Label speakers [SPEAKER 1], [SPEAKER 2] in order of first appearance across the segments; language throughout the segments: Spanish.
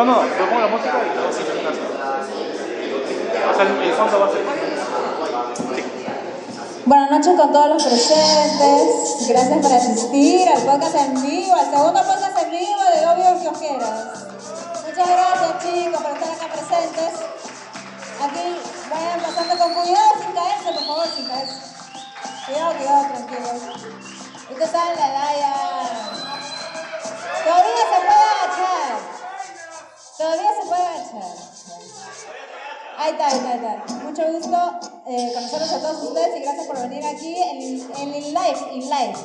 [SPEAKER 1] No, no, yo pongo la música y el, fondo va a ser.
[SPEAKER 2] Buenas noches con todos los presentes. Gracias por asistir al podcast en vivo, al segundo podcast en vivo de Obvio Kiosqueros. Muchas gracias chicos por estar acá presentes. Aquí vayan pasando con cuidado sin caerse, por favor, sin caerse. Cuidado, cuidado, tranquilos. ¿Y qué tal la Daya? Todavía se puede agachar. Todavía se puede agachar. Ahí está, ahí está, ahí está. Mucho gusto eh, conocerlos a todos ustedes y gracias por venir aquí en, en el live, en live.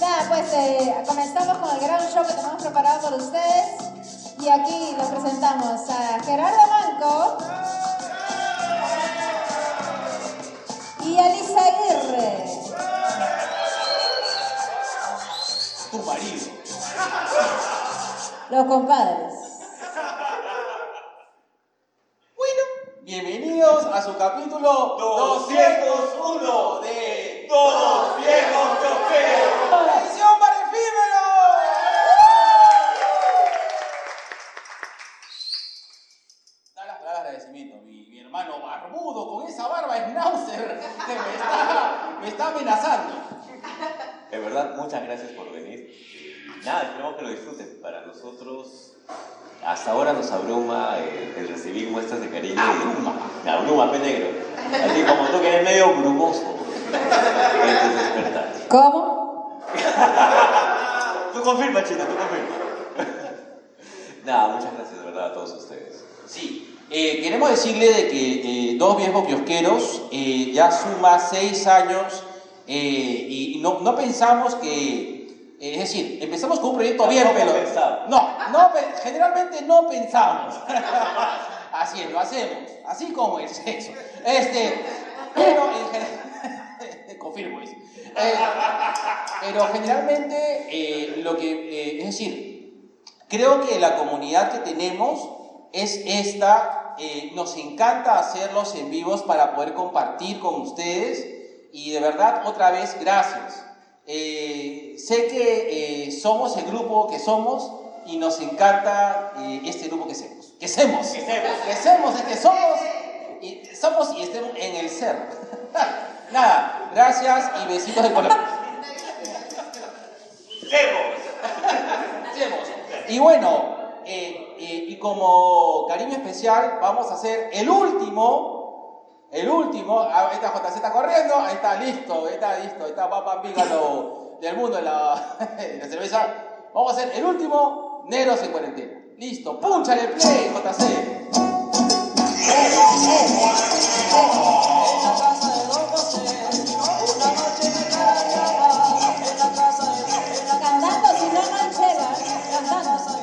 [SPEAKER 2] Nada, pues eh, comenzamos con el gran show que tenemos preparado por ustedes. Y aquí los presentamos a Gerardo Manco y a Lisa Los compadres.
[SPEAKER 3] Bueno, bienvenidos a su capítulo 201 de Dos Viejos Kiosqueros. ¡Edición para efímero! Da las palabras de agradecimiento, mi, mi hermano barbudo con esa barba schnauzer que me está, me está amenazando.
[SPEAKER 4] De verdad, muchas gracias por venir. Y nada, esperamos que lo disfruten. Para nosotros, hasta ahora nos abruma el, el recibir muestras de cariño.
[SPEAKER 3] La
[SPEAKER 4] y-
[SPEAKER 3] bruma.
[SPEAKER 4] La bruma, pe negro. Así como tú que eres medio brumoso en tus despertar.
[SPEAKER 2] ¿Cómo?
[SPEAKER 4] Tú confirma, chino, tú confirma. Nada, muchas gracias de verdad a todos ustedes.
[SPEAKER 3] Sí, eh, queremos decirle de que eh, Dos Viejos Kiosqueros eh, ya suma seis años eh, y no, no pensamos que, eh, es decir, empezamos con un proyecto bien,
[SPEAKER 4] pensamos.
[SPEAKER 3] no, no, generalmente no pensamos. Así es, lo hacemos, así como el sexo. Este, pero en general, confirmo eso. Eh, pero generalmente eh, lo que, eh, es decir, Creo que la comunidad que tenemos es esta. eh, nos encanta hacerlos en vivos para poder compartir con ustedes. Y de verdad, otra vez, gracias. Eh, sé que eh, somos el grupo que somos y nos encanta eh, este grupo que somos. Que somos. Que somos, es que somos. Y, somos y estemos en el ser. Nada, gracias y besitos de color. Y bueno, y como cariño especial, vamos a hacer el último, el último, ah, ahí está JC está corriendo, ahí está listo, ahí está listo, ahí está Papa Pígalo del mundo de la, de la cerveza. Vamos a hacer el último, Negros en cuarentena. Listo, púnchale play, JC.
[SPEAKER 2] Cantando, si no, no hay chela. Cantando.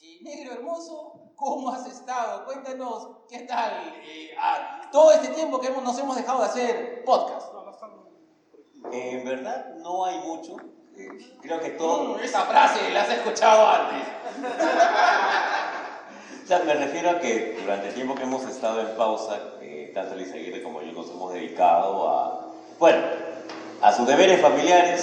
[SPEAKER 3] Y negro hermoso, ¿cómo has Cuéntanos, ¿qué tal? eh, ah, todo este tiempo que hemos- nos hemos dejado de hacer podcast.
[SPEAKER 4] En verdad, no hay mucho. Eh, creo que todo.
[SPEAKER 3] Mm, esa frase la has escuchado antes.
[SPEAKER 4] O sea, me refiero a que durante el tiempo que hemos estado en pausa, eh, tanto Luis Aguirre como yo nos hemos dedicado a, bueno, a sus deberes familiares,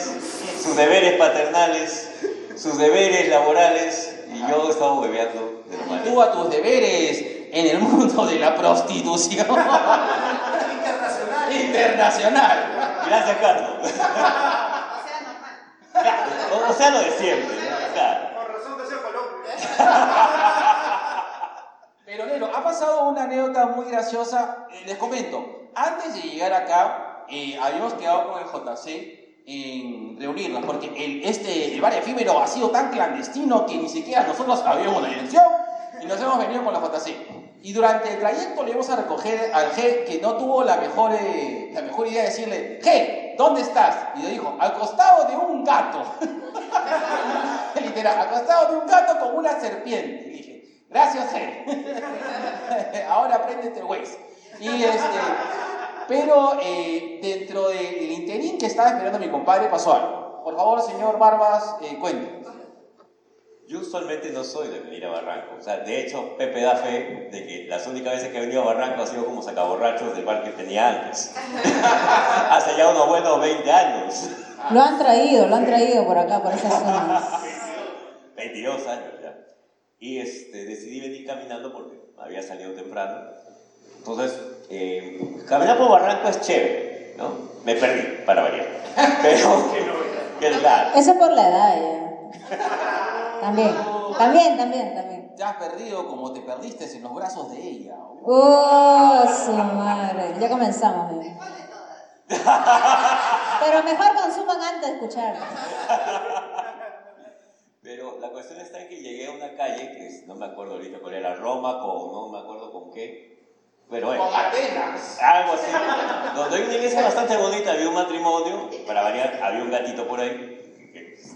[SPEAKER 4] sus deberes paternales, sus deberes laborales, y yo he estado bebeando de lo
[SPEAKER 3] Tú
[SPEAKER 4] malo.
[SPEAKER 3] a tus deberes en el mundo de la prostitución. Internacional. Internacional.
[SPEAKER 4] Gracias, Carlos. O, o sea, lo de siempre, ¿no? Claro.
[SPEAKER 3] Pero negro, ha pasado una anécdota muy graciosa. Eh, Les comento, antes de llegar acá, eh, habíamos quedado con el JC en reunirnos, porque el, este, el bar efímero ha sido tan clandestino que ni siquiera nosotros sabíamos la dirección y nos hemos venido con la JC. Y durante el trayecto le íbamos a recoger al G que no tuvo la mejor, eh, la mejor idea de decirle, G, ¿dónde estás? Y le dijo, al costado de un gato. Literal, al costado de un gato con una serpiente. Y dije, gracias, G. Ahora apréndete, Waze. Y este, pero eh, dentro del interín que estaba esperando mi compadre pasó algo. Por favor, señor Barbas, eh.
[SPEAKER 4] Yo usualmente no soy de venir a Barranco. O sea, de hecho, Pepe da fe de que las únicas veces que he venido a Barranco ha sido como sacaborrachos del bar que tenía antes. Hace ya unos buenos 20 años.
[SPEAKER 2] Lo han traído, lo han traído por acá, por esas zonas.
[SPEAKER 4] 22 años ya. Y este, decidí venir caminando porque había salido temprano. Entonces, eh, caminar por Barranco es chévere, ¿no? Me perdí, para variar. Pero, que claro.
[SPEAKER 2] Eso por la edad ya. También, también, también, también.
[SPEAKER 3] Te has perdido como te perdiste en los brazos de ella.
[SPEAKER 2] ¡Oh, su madre! Ya comenzamos. eh. Pero mejor consuman antes de escuchar.
[SPEAKER 4] Pero la cuestión está en que llegué a una calle que es- no me acuerdo ahorita cuál era, Roma con, no me acuerdo con qué. Pero bueno,
[SPEAKER 3] Con Atenas.
[SPEAKER 4] algo así. Donde hay una iglesia bastante bonita, había un matrimonio, para variar, había un gatito por ahí.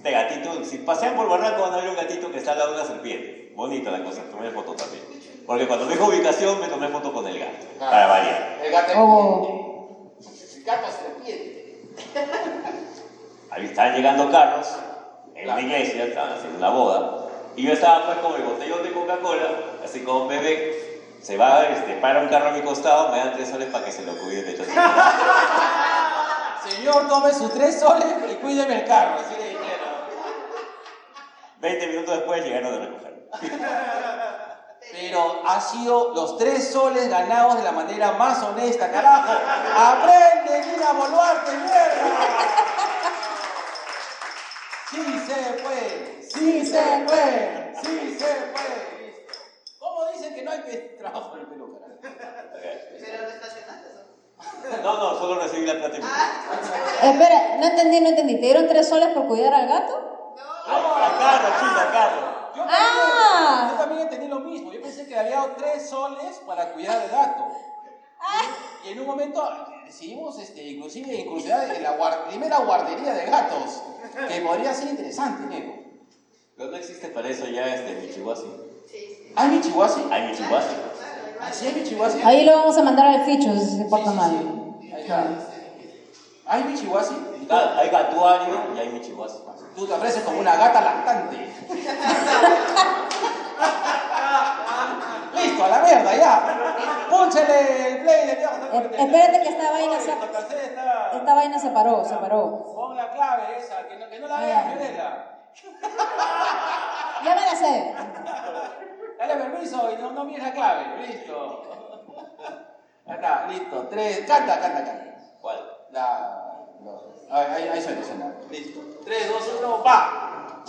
[SPEAKER 4] Este gatito, si pasean por Barranco van a ver un gatito que está al lado de una serpiente. Bonita la cosa, tomé foto también. Porque cuando me dijo ubicación, me tomé foto con el gato, para variar.
[SPEAKER 3] El gato
[SPEAKER 2] Oh.
[SPEAKER 3] El gato serpiente.
[SPEAKER 4] Ahí estaban llegando carros en
[SPEAKER 3] Claro.
[SPEAKER 4] una iglesia, estaban haciendo una boda, y yo estaba pues con mi botellón de Coca-Cola, así como un bebé, se va, este, para un carro a mi costado, me dan tres soles para que se lo cuide de hecho.
[SPEAKER 3] Señor, tome sus tres soles y cuídeme el carro. Así.
[SPEAKER 4] 20 minutos después llegaron a recoger.
[SPEAKER 3] Pero ha sido los tres soles ganados de la manera más honesta, carajo. ¡Aprende, Gina Boluarte, mierda! Sí se puede, sí se puede, sí se puede. ¿Cómo dicen que no hay pe- trabajo en el Perú, carajo?
[SPEAKER 5] Pero no estacionaste eso.
[SPEAKER 4] No, no, solo recibí la plata fui.
[SPEAKER 2] Espera, no entendí, no entendí. ¿Te dieron tres soles por cuidar al gato?
[SPEAKER 4] A carro, chila, carro.
[SPEAKER 3] Yo también,
[SPEAKER 2] Ah.
[SPEAKER 3] yo también entendí lo mismo. Yo pensé que había dado tres soles para cuidar al gato. Y en un momento decidimos este, inclusive incursionar en la primera guardería de gatos, que podría ser interesante, Nego.
[SPEAKER 4] Pero no existe para eso ya este Michihuasi.
[SPEAKER 3] ¿Hay Michihuasi?
[SPEAKER 4] ¿Hay Michihuasi?
[SPEAKER 3] ¿Ah, ¿Sí hay Michihuasi?
[SPEAKER 2] Ahí lo vamos a mandar al ficho si se porta
[SPEAKER 3] Sí, sí,
[SPEAKER 2] mal.
[SPEAKER 3] sí. Ahí está. ¿Hay Michihuasi?
[SPEAKER 4] Ah, Hay gatuario y hay Michihuasi.
[SPEAKER 3] Tú te ofreces como una gata lactante. Listo, a la mierda, ya. Púnchale el play de.
[SPEAKER 2] Eh, espérate que esta vaina se- Esta vaina se paró, se paró.
[SPEAKER 3] Pon la clave esa, que no, que no la veas, Fiorella.
[SPEAKER 2] Ya me la sé.
[SPEAKER 3] Dale permiso y no, no mires la clave. Listo. Acá, listo. Tres. Canta, canta, canta.
[SPEAKER 4] ¿Cuál?
[SPEAKER 3] La. no. Ahí, ahí, suena, suena. Listo. Tres, dos, uno, va.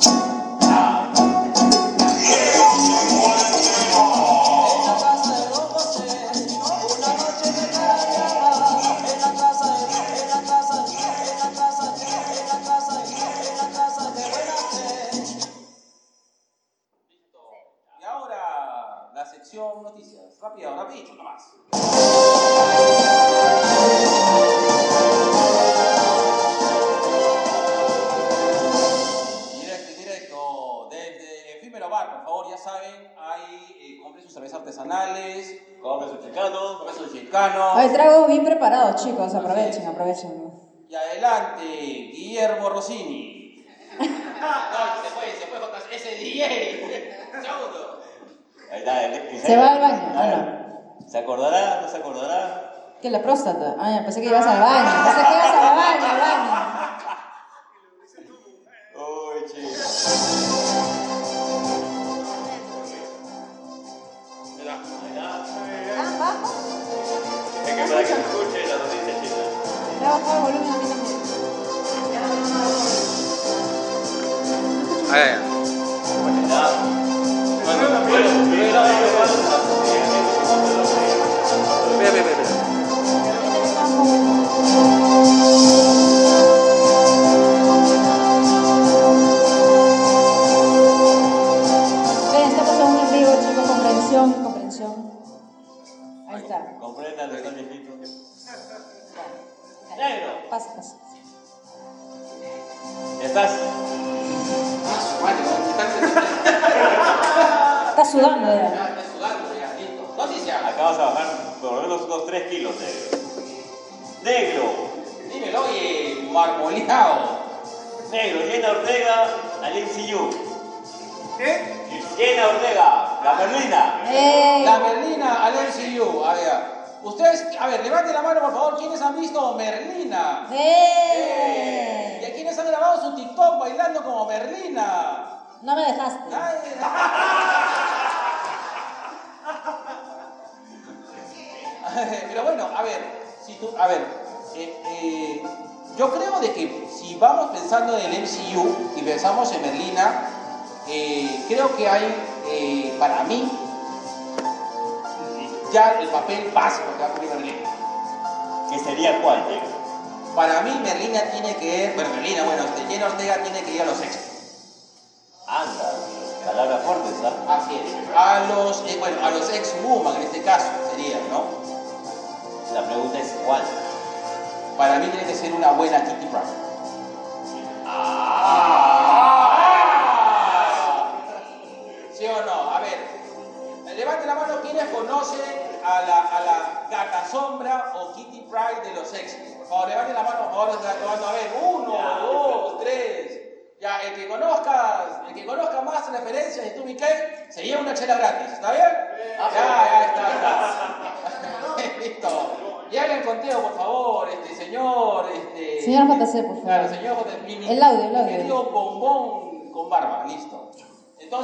[SPEAKER 2] Pensé que ibas al baño.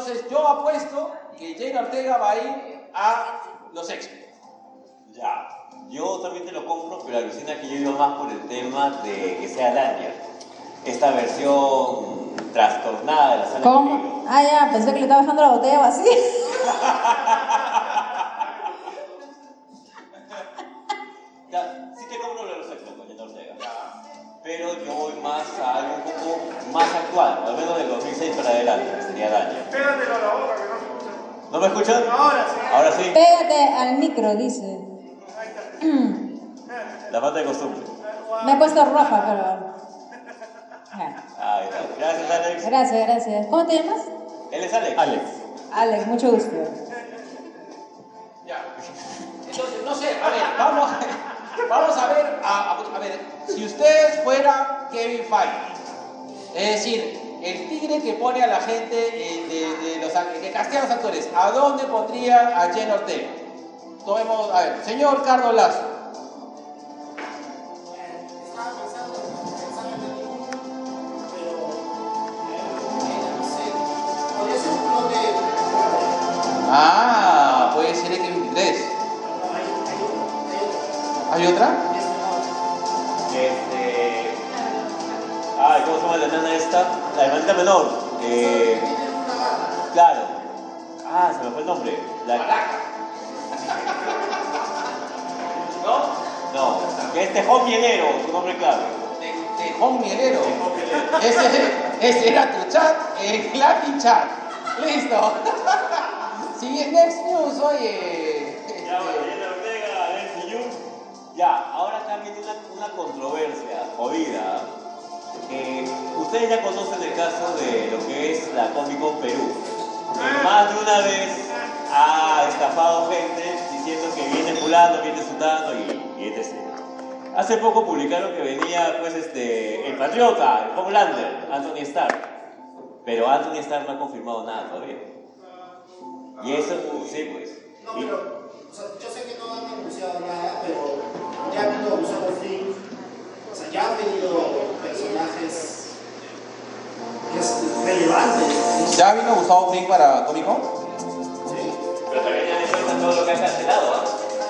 [SPEAKER 3] Entonces, yo apuesto que Jane Ortega va a ir a los X.
[SPEAKER 4] Ya. Yo también te lo compro, pero alucina que yo iba más por el tema de que sea Dania. Esta versión trastornada de la sala
[SPEAKER 2] ¿Cómo? Ah, ya, pensé que le estaba dejando la botella vacía.
[SPEAKER 4] Ya, sí te compro lo de los con Jenna Ortega. Pero yo voy más a algo un poco más actual, al menos del 2006 para adelante,
[SPEAKER 1] Pégatelo a la boca que no se escucha.
[SPEAKER 4] ¿No me escuchan?
[SPEAKER 1] Ahora sí.
[SPEAKER 4] Ahora sí,
[SPEAKER 2] Pégate al micro, dice.
[SPEAKER 4] la falta de costumbre.
[SPEAKER 2] Me he puesto roja, pero.
[SPEAKER 4] Gracias, Alex.
[SPEAKER 2] Gracias, gracias. ¿Cómo te llamas?
[SPEAKER 4] Él es Alex. Alex.
[SPEAKER 2] Alex, mucho gusto.
[SPEAKER 3] Ya. Entonces, no sé, a ver, vamos, vamos a ver, a, a- a ver, si ustedes fueran Kevin Feige, es decir, el tigre que pone a la gente, eh, de, de los, que castea a los actores, ¿a dónde pondría a Jen Ortega? Tomemos, a ver, señor Carlos Lazo. Ah, puede ser X23.
[SPEAKER 5] Hay, hay, otro,
[SPEAKER 3] ¿Hay otra?
[SPEAKER 4] Ay, ¿cómo se llama la nana esta? La hermanita menor. Eh, claro. Ah, se me fue el nombre. La...
[SPEAKER 3] ¿No?
[SPEAKER 4] No, que es Tejón Mielero, su nombre clave.
[SPEAKER 3] Tejón Mielero.
[SPEAKER 4] Tejón Mielero.
[SPEAKER 3] Ese, ese era tu chat, el Latin chat. Listo. Sigue Next News, oye.
[SPEAKER 4] Ya,
[SPEAKER 3] este,
[SPEAKER 4] Mariana Ortega, y Yu. Ya, ahora acá viene una, una controversia jodida. Eh, ustedes ya conocen el caso de lo que es la Comic Con Perú. Que más de una vez ha estafado gente diciendo que viene fulano, viene sudano y, y etc. Hace poco publicaron que venía pues este el patriota, el Homelander, Anthony Stark. Pero Anthony Stark no ha confirmado nada todavía. Y eso, sí pues.
[SPEAKER 5] No, pero, o sea, yo sé que no han anunciado nada, pero ya ha habido Gustavo Fring, o sea, ya han venido personajes es, relevantes.
[SPEAKER 3] ¿Ya vino Gustavo Fring para Comic Con?
[SPEAKER 5] Sí.
[SPEAKER 4] Pero también ya le cuenta todo lo que ha cancelado, ¿ah?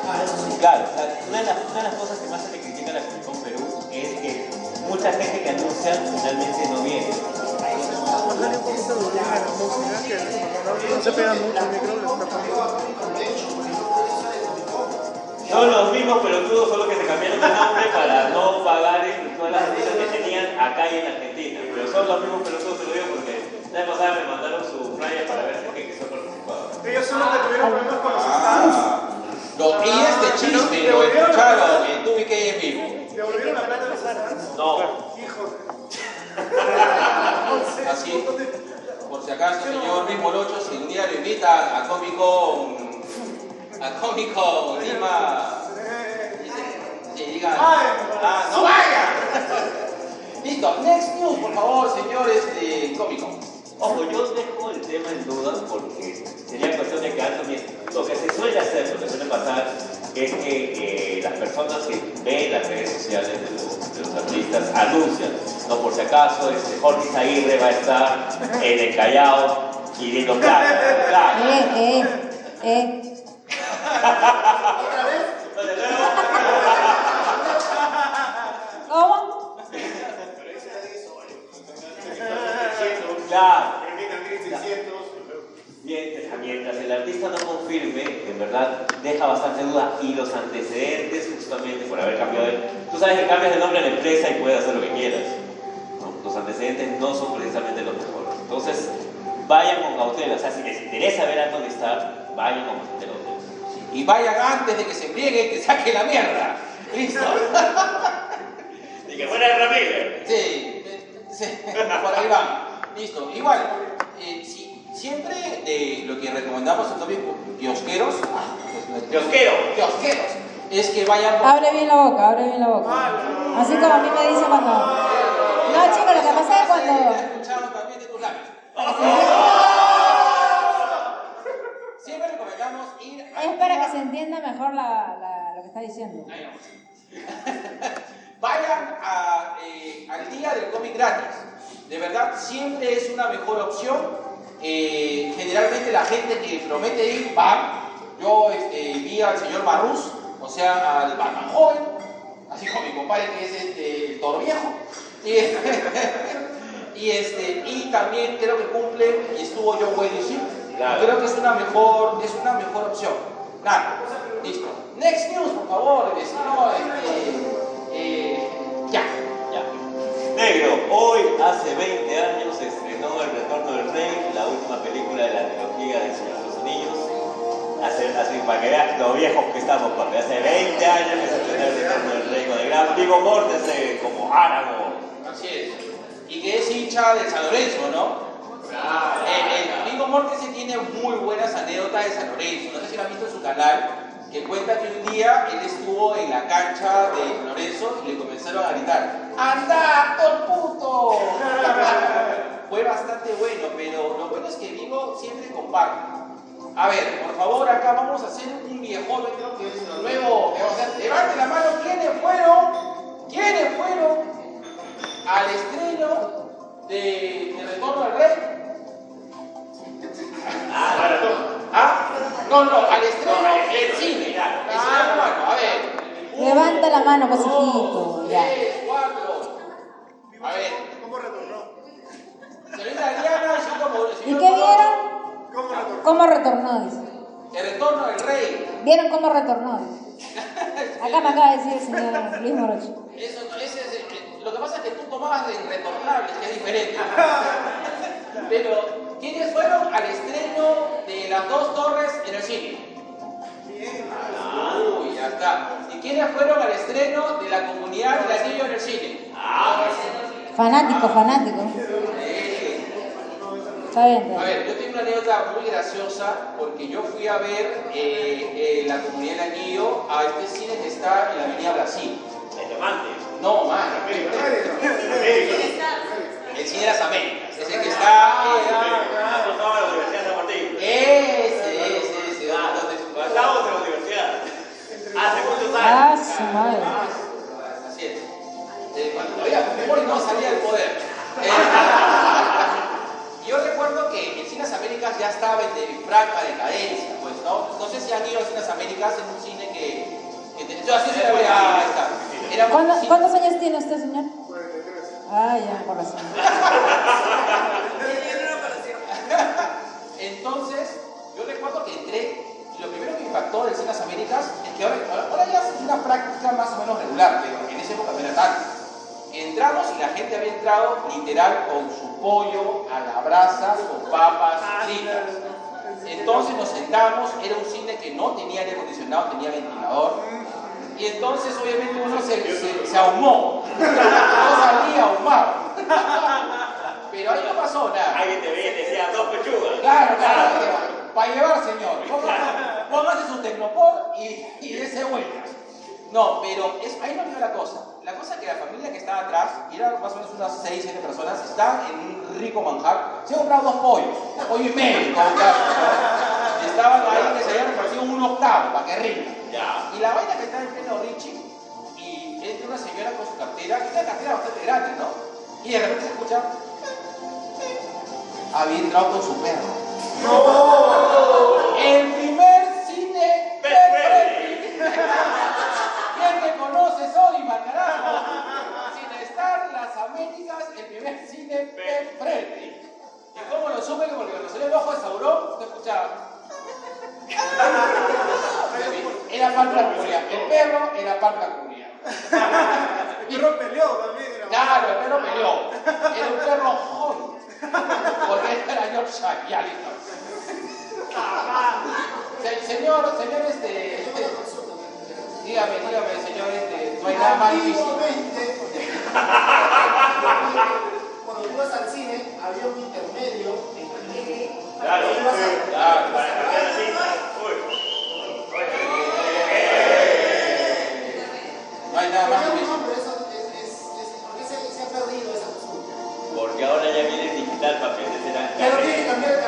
[SPEAKER 5] Ah, eso sí.
[SPEAKER 4] Claro, o sea, una de, las, una de las cosas que más se le critica a la Comic Con Perú es que mucha gente que anuncian finalmente no viene.
[SPEAKER 1] Que se pega mucho el micro.
[SPEAKER 4] Son los mismos pelotudos, solo que se cambiaron de nombre para no pagar todas las cosas que tenían acá y en Argentina. Pero son los mismos pelotudos, se lo digo porque la vez pasada me mandaron su flyer para ver si es que quiso participar.
[SPEAKER 1] Ellos son los que tuvieron problemas con los estados.
[SPEAKER 3] Lo, y este chisme lo escucharon en Tubi K en vivo.
[SPEAKER 1] ¿Devolvieron la plata a los?
[SPEAKER 4] No.
[SPEAKER 1] Hijo.
[SPEAKER 3] Así, por si acaso, señor Morocho, si un día lo invitan a Comic Con, a Lima, dice- sí, digan, ah, no vaya. Listo, next news, por favor, señores de Comic Con.
[SPEAKER 4] Ojo, yo dejo el tema en duda porque sería cuestión de que Anthony, lo que se suele hacer, lo que suele pasar, es que eh, las personas que ven las redes sociales de los, de los artistas anuncian. No por si acaso, este, Jorge Zaguirre va a estar en el Callao pidiendo plata. plata.
[SPEAKER 2] Eh, eh, eh.
[SPEAKER 4] Entonces, luego,
[SPEAKER 2] ¿Cómo?
[SPEAKER 4] Claro. Mientras, mientras el artista no confirme, en verdad deja bastante duda y los antecedentes justamente por haber cambiado de... Tú sabes que cambias de nombre a la empresa y puedes hacer lo que quieras. ¿no? Los antecedentes no son precisamente los mejores. Entonces, vayan con cautela. O sea, si les interesa ver a Tony Stark, vayan con cautela.
[SPEAKER 3] Y vayan antes de que se pliegue y que saque la mierda. ¿Listo?
[SPEAKER 4] Y que fuera el Ramírez.
[SPEAKER 3] Sí, eh, sí, por ahí va. Listo. Igual, eh, si- siempre de lo que recomendamos a todos los kiosqueros, ah, pues,
[SPEAKER 4] Kiosquero.
[SPEAKER 3] kiosqueros, es que vayan por-
[SPEAKER 2] Abre bien la boca, abre bien la boca. Así como a mí me dicen cuando. No, chicos, lo que pasa es cuando.
[SPEAKER 3] escuchado también de tus labios. Siempre recomendamos ir a
[SPEAKER 2] Es para que se entienda mejor la, la- lo que está diciendo.
[SPEAKER 3] Ahí vamos. Vayan a, eh, al día del cómic gratis. De verdad, siempre es una mejor opción. Eh, generalmente la gente que promete ir va. Yo este, vi al señor Barrus, o sea, al Batman joven, así como mi compadre que es este, el toro viejo. Y, y, este, y también creo que cumple, y estuvo John Wayne sí.
[SPEAKER 4] Claro.
[SPEAKER 3] Creo que es una mejor, es una mejor opción. Nada, listo. Next news, por favor, vecino, este, eh, ya.
[SPEAKER 4] Ya. Negro, hoy hace 20 años se estrenó El Retorno del Rey, la última película de la trilogía del Señor de los Anillos. Hace, hace, para que veas lo viejos que estamos, papi. Hace 20 años que se estrenó El Retorno del Rey con el gran Vigo Mortensen como Aragorn.
[SPEAKER 3] Así es. Y que es hincha de San Lorenzo, ¿no? El, el Vigo Mortensen tiene muy buenas anécdotas de San Lorenzo. No sé si lo han visto en su canal, que cuenta que un día él estuvo en la cancha de San Lorenzo y le comenzaron a gritar: ¡Anda, puto! Fue bastante bueno, pero lo bueno es que Vigo siempre comparte. A ver, por favor, acá vamos a hacer un viejómetro que es lo nuevo que vamos a hacer. Levante la mano, ¿quiénes fueron? ¿Quiénes fueron al estreno de, de Retorno al Rey? ¿Ah? No, no, al estreno del cine. La mano, a ver. Uno,
[SPEAKER 2] Levanta la mano,
[SPEAKER 3] dos,
[SPEAKER 2] hijito, ya.
[SPEAKER 3] tres, cuatro. A ver.
[SPEAKER 1] ¿Cómo retornó?
[SPEAKER 3] Señorita Diana, señor Mor-
[SPEAKER 2] ¿Y qué vieron?
[SPEAKER 1] ¿Cómo retornó?
[SPEAKER 2] ¿Cómo retornó? Dice.
[SPEAKER 3] El Retorno del Rey.
[SPEAKER 2] ¿Vieron cómo retornó? Acá me acaba de decir el señor Luis Morocho.
[SPEAKER 3] Eso, ese es, lo que pasa es que tú tomabas de retornables, que es diferente. Pero, ¿quiénes fueron al estreno de las dos torres en el cine? Uy, ya está. ¿Y quiénes fueron al estreno de la comunidad del anillo en el cine?
[SPEAKER 2] Fanático, fanático.
[SPEAKER 3] Eh,
[SPEAKER 2] Está bien,
[SPEAKER 3] A
[SPEAKER 2] está bien.
[SPEAKER 3] ver, yo tengo una anécdota muy graciosa porque yo fui a ver eh, eh, la comunidad del anillo a este cine que está en la Avenida Brasil.
[SPEAKER 4] El diamante.
[SPEAKER 3] No, man. El cine de las Américas. Es el que está.
[SPEAKER 4] Ah, no estaba en la Universidad de San Martín.
[SPEAKER 3] ese, ese, ese. Ah, ¿dónde
[SPEAKER 4] Estamos en la universidad. Hace muchos
[SPEAKER 2] Ah,
[SPEAKER 4] años.
[SPEAKER 2] su madre.
[SPEAKER 3] Así es. Eh, cuando todavía Fujimori no salía del poder. Eh, yo recuerdo que el Cines Américas ya estaba en, en franca decadencia, pues, ¿no? No sé si han ido a Cines Américas en un cine que. yo así se la voy a. ahí está. Era un
[SPEAKER 2] ¿Cuándo-
[SPEAKER 3] cine-
[SPEAKER 2] ¿Cuántos años tiene usted, señor? Ah, ya, por razón.
[SPEAKER 3] Entonces, yo recuerdo que entré y lo primero que impactó del Cines Américas es que ahora, ahora ya es una práctica más o menos regular, pero en esa época no era tanto. Entramos y la gente había entrado literal con su pollo a la brasa, con papas fritas. Entonces nos sentamos, era un cine que no tenía aire acondicionado, tenía ventilador. Y entonces obviamente uno se, se, se ahumó. No salía ahumado. Pero ahí no pasó nada.
[SPEAKER 4] Alguien te veía y te decía dos pechugas.
[SPEAKER 3] Claro, claro, para llevar, señor. Póngase- su tecnopor y, y dése vueltas. No, pero es, ahí no queda la cosa. La cosa es que la familia que estaba atrás, y eran más o menos unas 6, 7 personas, estaban en un rico manjar, se han comprado dos pollos, pollo y medio, estaban ahí que se habían repartido un octavo, para que rinda. Y la vaina que está en pleno Richie, y entra una señora con su cartera, que es una cartera bastante grande, ¿no? Y de repente se escucha. Había entrado con su perro. El primer cine Pet Friendly. ¿Quién te conoce? Soy carajo. Sin estar las Américas, el primer cine Pet Friendly. ¿Y cómo lo supe? Porque cuando salió el ojo de Saurón, se escuchaba. Era Parca Curia. El perro era Parca Curia.
[SPEAKER 1] El perro peleó también. Era
[SPEAKER 3] Claro, el perro peleó. Era un perro joven. Porque era Yorkshire, ya listo. Se- Señor, señor, este. Dígame, dígame, señor, este. No hay nada más difícil.
[SPEAKER 5] Antiguamente, cuando tú ibas al cine, había un intermedio entre
[SPEAKER 4] Claro,
[SPEAKER 3] Claro.
[SPEAKER 4] para cambiar así. Uy.
[SPEAKER 3] No hay nada más
[SPEAKER 5] No,
[SPEAKER 3] difícil.
[SPEAKER 5] no, pero eso es, es, es, ¿por qué se, se ha perdido esa costumbre?
[SPEAKER 4] Porque ahora ya viene digital, papi, antes era
[SPEAKER 5] Pero tiene que cambiar el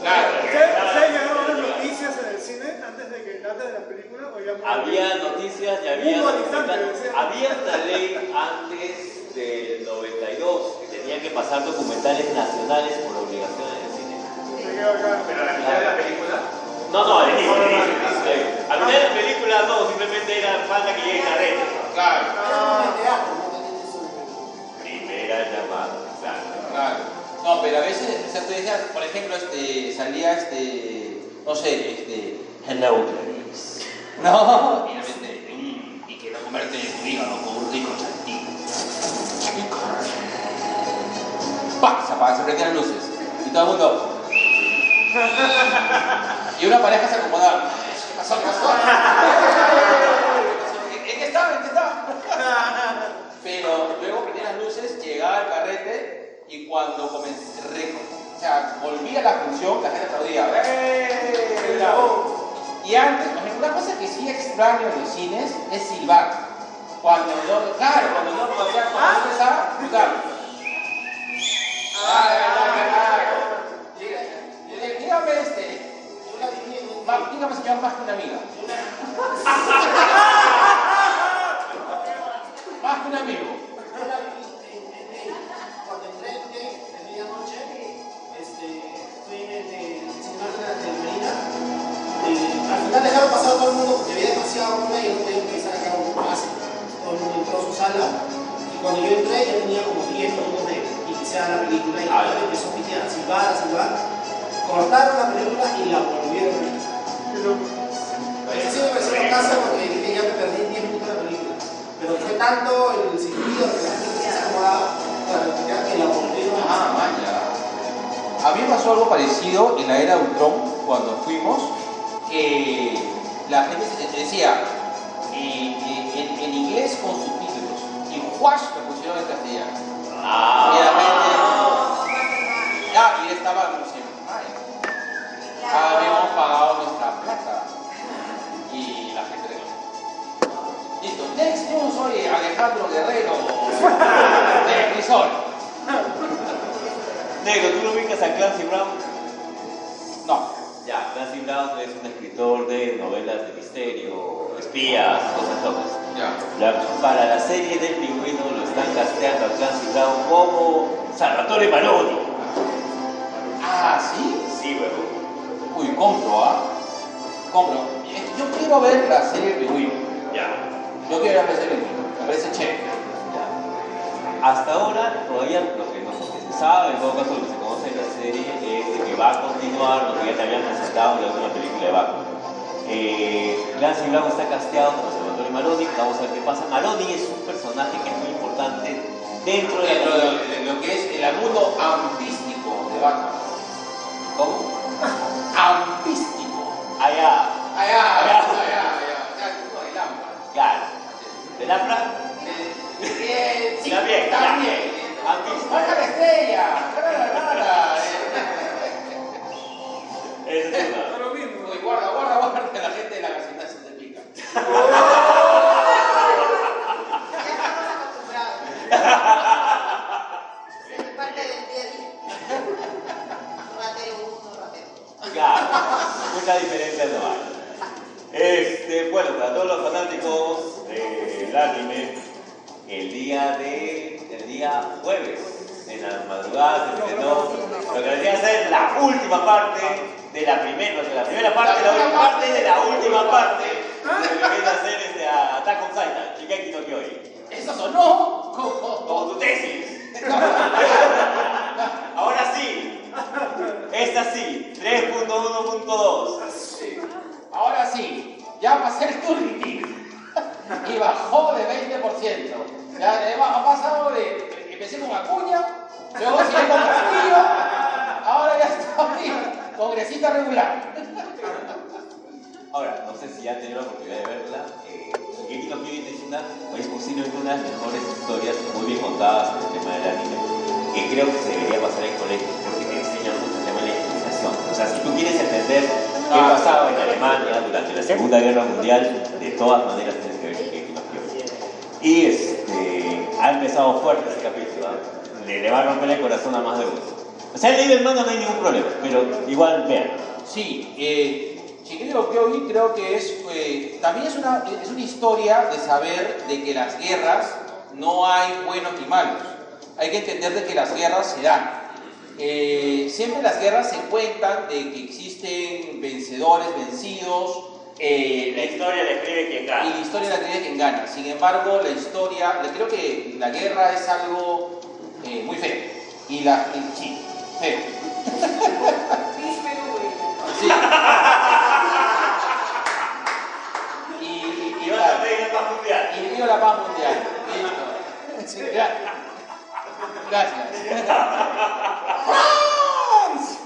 [SPEAKER 1] ¿Ustedes llegaron a ver noticias en el cine antes de que antes de la película o ya muy-
[SPEAKER 4] Había noticias y había. Había una ley antes del 92 que tenía que pasar documentales nacionales por obligación en el cine.
[SPEAKER 6] Pero la mitad de la película.
[SPEAKER 4] No, no, al inicio. Al final de la película no, simplemente era falta que llegue.
[SPEAKER 3] Claro.
[SPEAKER 5] Teatro, no tenía eso.
[SPEAKER 4] Primera llamada, exacto.
[SPEAKER 3] Claro. No, pero a veces, o sea, tú decías, por ejemplo, este, salía este, no sé, este, hello Clarice. No, y de repente, "Mm, y quiero comerte tu hígado con un rico chantilly. ¡Pah! Se apagan, se prendían las luces. Y todo el mundo. Y una pareja se acomodaba. ¿Qué pasó? ¿Qué pasó? ¿En qué estaba? ¿En qué estaba? Pero luego prendían las luces, llegaba el carrete y cuando comencé, o sea, volvía la función, la gente aplaudía. Y antes, una cosa que sí extraño en los cines es silbar. Cuando yo, claro, cuando yo yo empezaba, claro. Dígame, este, dígame señor más que una amiga. Más que un amigo.
[SPEAKER 5] Dejaron pasar a todo el mundo porque había demasiado hombre y no podían utilizar acá un más. Todo el mundo entró a su sala y cuando yo entré ya tenía como 10 minutos de iniciar la película y la gente empezó a pitear, a silbar, a silbar. Cortaron la película y la volvieron a empezar. Eso sí me pareció una casa porque dije ya me perdí 10 minutos de la película. Pero fue tanto el sentido que la gente se acomodaba para que la volvieron a
[SPEAKER 3] Ah, vaya. A mí pasó algo parecido en la era de Ultron, cuando fuimos, que la gente se- decía eh, eh, en, en inglés con subtítulos y Juash me pusieron en castellano. Y la gente. Ah, y estábamos en Prime. Habíamos pagado nuestra plata. Y la gente le Listo, next news soy Alejandro Guerrero de Crisol.
[SPEAKER 4] Negro, ¿tú lo ubicas a Clancy Brown?
[SPEAKER 3] No.
[SPEAKER 4] Ya, Clancy Brown es un escritor de novelas de misterio, espías, cosas locas.
[SPEAKER 3] Ya.
[SPEAKER 4] La- para la serie del pingüino lo están casteando a Clancy Brown como Salvatore Maroni.
[SPEAKER 3] Ah, ¿sí?
[SPEAKER 4] Sí, huevo.
[SPEAKER 3] Uy, compro, ¿ah? Compro. Yo quiero ver la serie de Pingüino.
[SPEAKER 4] Ya.
[SPEAKER 3] Yo quiero ver la serie de Pingüino. Me parece chévere.
[SPEAKER 4] Ya. Hasta ahora, todavía lo que, no, lo que se sabe, en todo caso, lo que se conoce de la serie es que va a continuar lo que ya te habían presentado en la última película de Batman. Eh, Clancy Brown está casteado como Salvatore Maroni. Vamos a ver qué pasa. Maroni es un personaje que es muy importante dentro de la
[SPEAKER 3] lo que es el mundo ampístico de Batman.
[SPEAKER 4] ¿Cómo?
[SPEAKER 3] Ampístico.
[SPEAKER 4] Allá.
[SPEAKER 3] Allá, allá, allá, allá. O sea, tipo de lámpara.
[SPEAKER 4] Claro. ¿De la Fran?
[SPEAKER 3] Eh, sí,
[SPEAKER 4] También,
[SPEAKER 3] también. Baja la estrella. Cara, cara.
[SPEAKER 4] Ese es
[SPEAKER 1] No lo mismo.
[SPEAKER 3] Uy, guarda, guarda, guarda, que la gente de la gasolina se te pica.
[SPEAKER 7] Es parte del día. Rateo uno, rateo.
[SPEAKER 4] Claro, mucha diferencia no hay. Este, bueno, para todos los fanáticos del anime, el día de el día jueves, en la madrugada se estrenó lo que vendría a ser la última parte de la primera, de la primera parte, la última parte de la última parte de lo que viene a ser este Attack on Titan, Shingeki no Kyojin.
[SPEAKER 3] Eso sonó como...
[SPEAKER 4] Como tu tesis. Ahora sí. Esta sí, 3.1.2.
[SPEAKER 3] Ahora sí, ya va a ser tu limit. Y bajó de 20%. Ya eh, ha pasado de. Empecé con Acuña, luego sigue con Castillo, ahora ya está bien. Congresista regular.
[SPEAKER 4] Ahora, no sé si ya han tenido la oportunidad de verla. Eh, Shingeki no Kyojin es una, es posiblemente una de las mejores historias muy bien contadas en el tema del anime, que creo que se debería pasar en colegios porque te enseñan mucho el tema de la improvisación. O sea, si tú quieres entender qué pasaba en Alemania durante la Segunda Guerra Mundial, de todas maneras tienes que ver Shingeki no Kyojin. Y este, ha empezado fuerte ese capítulo, ¿ah? le, va a romper el corazón a más de uno. O sea, el el manga no hay ningún problema, pero igual vean.
[SPEAKER 3] Sí, eh, no Kyojin creo que es, eh, también es una, es una historia de saber de que las guerras no hay buenos ni malos. Hay que entender de que las guerras se dan. Eh, siempre las guerras se cuentan de que existen vencedores, vencidos. Eh,
[SPEAKER 4] La historia la escribe quien
[SPEAKER 3] y
[SPEAKER 4] gana.
[SPEAKER 3] la historia la tiene quien gana. Sin embargo, la historia, creo que la guerra es algo eh, muy feo. Y la, y- sí, feo. Sí. Y, y, y,
[SPEAKER 4] Y la paz mundial.
[SPEAKER 3] y viva la paz mundial. Listo. Sí, gra- Gracias. ¡France!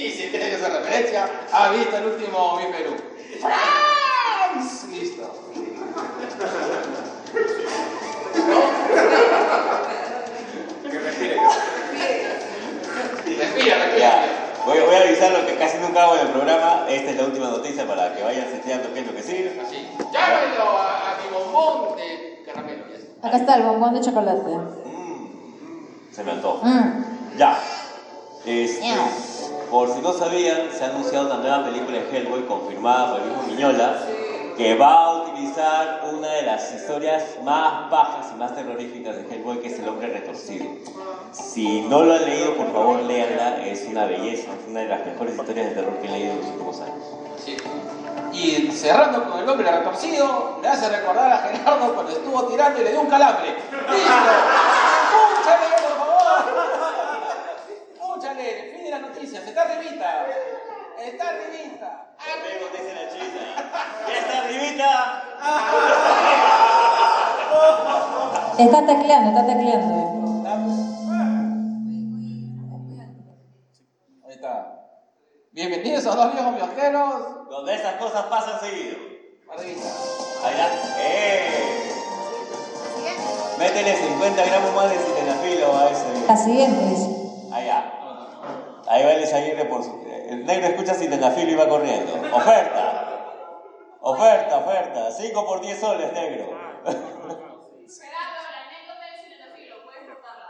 [SPEAKER 3] Y si tiene que hacer referencia, ha visto el último Mi Perú. ¡France! Listo. Respira, respira.
[SPEAKER 4] Ya, voy, voy a avisar lo que casi nunca hago en el programa. Esta es la última noticia para que vayan seteando qué es lo que sigue.
[SPEAKER 3] Así. Llámalo a, a mi bombón de caramelo. ya.
[SPEAKER 2] Acá está el bombón de chocolate.
[SPEAKER 4] Se me antoja.
[SPEAKER 2] Mm.
[SPEAKER 4] Ya. Este. Por si no sabían, se ha anunciado una nueva película de Hellboy confirmada por el mismo Miñola que va a utilizar una de las historias más bajas y más terroríficas de Hellboy, que es El Hombre Retorcido. Si no lo han leído, por favor, léanla. Es una belleza, es una de las mejores historias de terror que he leído en los últimos años.
[SPEAKER 3] Y cerrando con el hombre retorcido, me hace recordar a Gerardo cuando estuvo tirando y le dio un calambre. ¡Listo! ¡Púchale, por favor! Noticia. Está arribita. Está arribita.
[SPEAKER 4] Luego dice la china. ¡Ya está arribita!
[SPEAKER 2] Está tecleando, está tecleando.
[SPEAKER 3] Ahí está. Bienvenidos a dos viejos viajeros.
[SPEAKER 4] Donde esas cosas pasan seguido.
[SPEAKER 3] Arribita.
[SPEAKER 4] Ahí está. ¡Eh! Métele 50 gramos más de sildenafilo a ese.
[SPEAKER 2] La siguiente dice.
[SPEAKER 4] Allá. Ahí va el Aguirre por su... El negro escucha sildenafilo y va corriendo. ¡Oferta! Oferta, oferta. 5 por 10 soles, negro.
[SPEAKER 7] Esperando la anécdota del cinetafilo, puedes cortarla.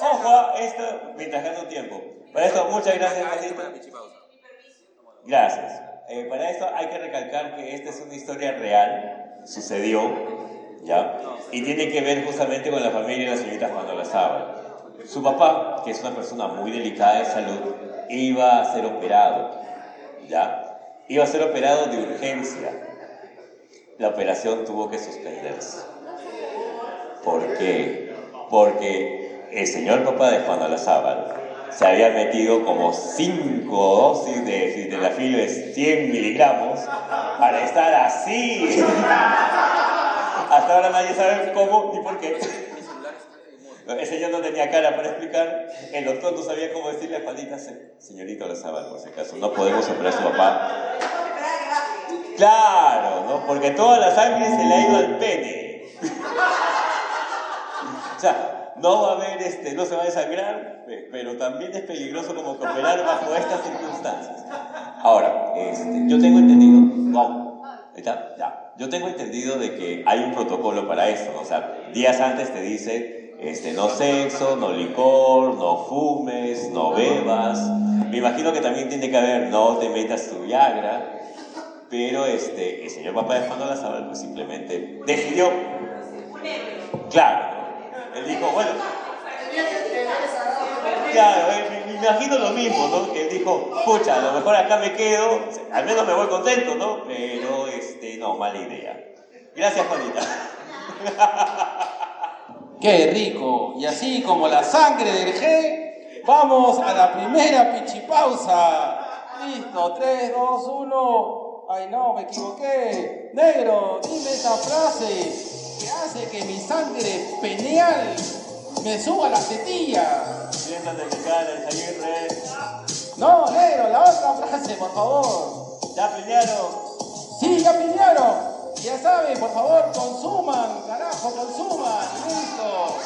[SPEAKER 4] Ojo, esto, mientras gasto tiempo. Para esto, muchas gracias. Gracias. Eh, para esto hay que recalcar que esta es una historia real, sucedió, ¿ya? Y tiene que ver justamente con la familia de la señorita Juan Olazábal. Su papá, que es una persona muy delicada de salud, iba a ser operado, ¿ya? Iba a ser operado de urgencia. La operación tuvo que suspenderse. ¿Por qué? Porque el señor papá de Juan Olazábal se había metido como 5 dosis de sildenafilo de 100 miligramos para estar así. Hasta ahora nadie sabe cómo ni por qué. El señor no tenía cara para explicar, el doctor no sabía cómo decirle a Juanita, "Se- señorita Olazábal, por si acaso, no podemos operar a su papá. Claro, ¿no? Porque toda la sangre se le ha ido al pene. O sea, no va a haber, este, no se va a desangrar, pe- pero también es peligroso como que operar bajo estas circunstancias. Ahora, este, yo tengo entendido, ahí está, ya. Yo tengo entendido de que hay un protocolo para esto, ¿no? o sea, días antes te dice, este, no sexo, no licor, no fumes, no bebas. Me imagino que también tiene que haber, no te metas tu Viagra. Pero este, el señor papá de Juan Olazábal pues simplemente decidió. Claro, él dijo, bueno, Claro, eh, me, me imagino lo mismo, ¿no? Que él dijo, pucha, a lo mejor acá me quedo, al menos me voy contento, ¿no? Pero, este, no, mala idea. Gracias, Juanita.
[SPEAKER 3] ¡Qué rico! Y así como la sangre del G, vamos a la primera pichipausa. Listo, 3, 2, 1. Ay no, me equivoqué. Negro, dime esa frase que hace que mi sangre peneal me suba la tetilla.
[SPEAKER 4] Siéntate, Chicana, el Aguirre.
[SPEAKER 3] No, negro, la otra frase, por favor.
[SPEAKER 4] Ya pelearon.
[SPEAKER 3] Sí, ya piñaron. Ya saben, por favor, consuman, carajo, consuman. Listo.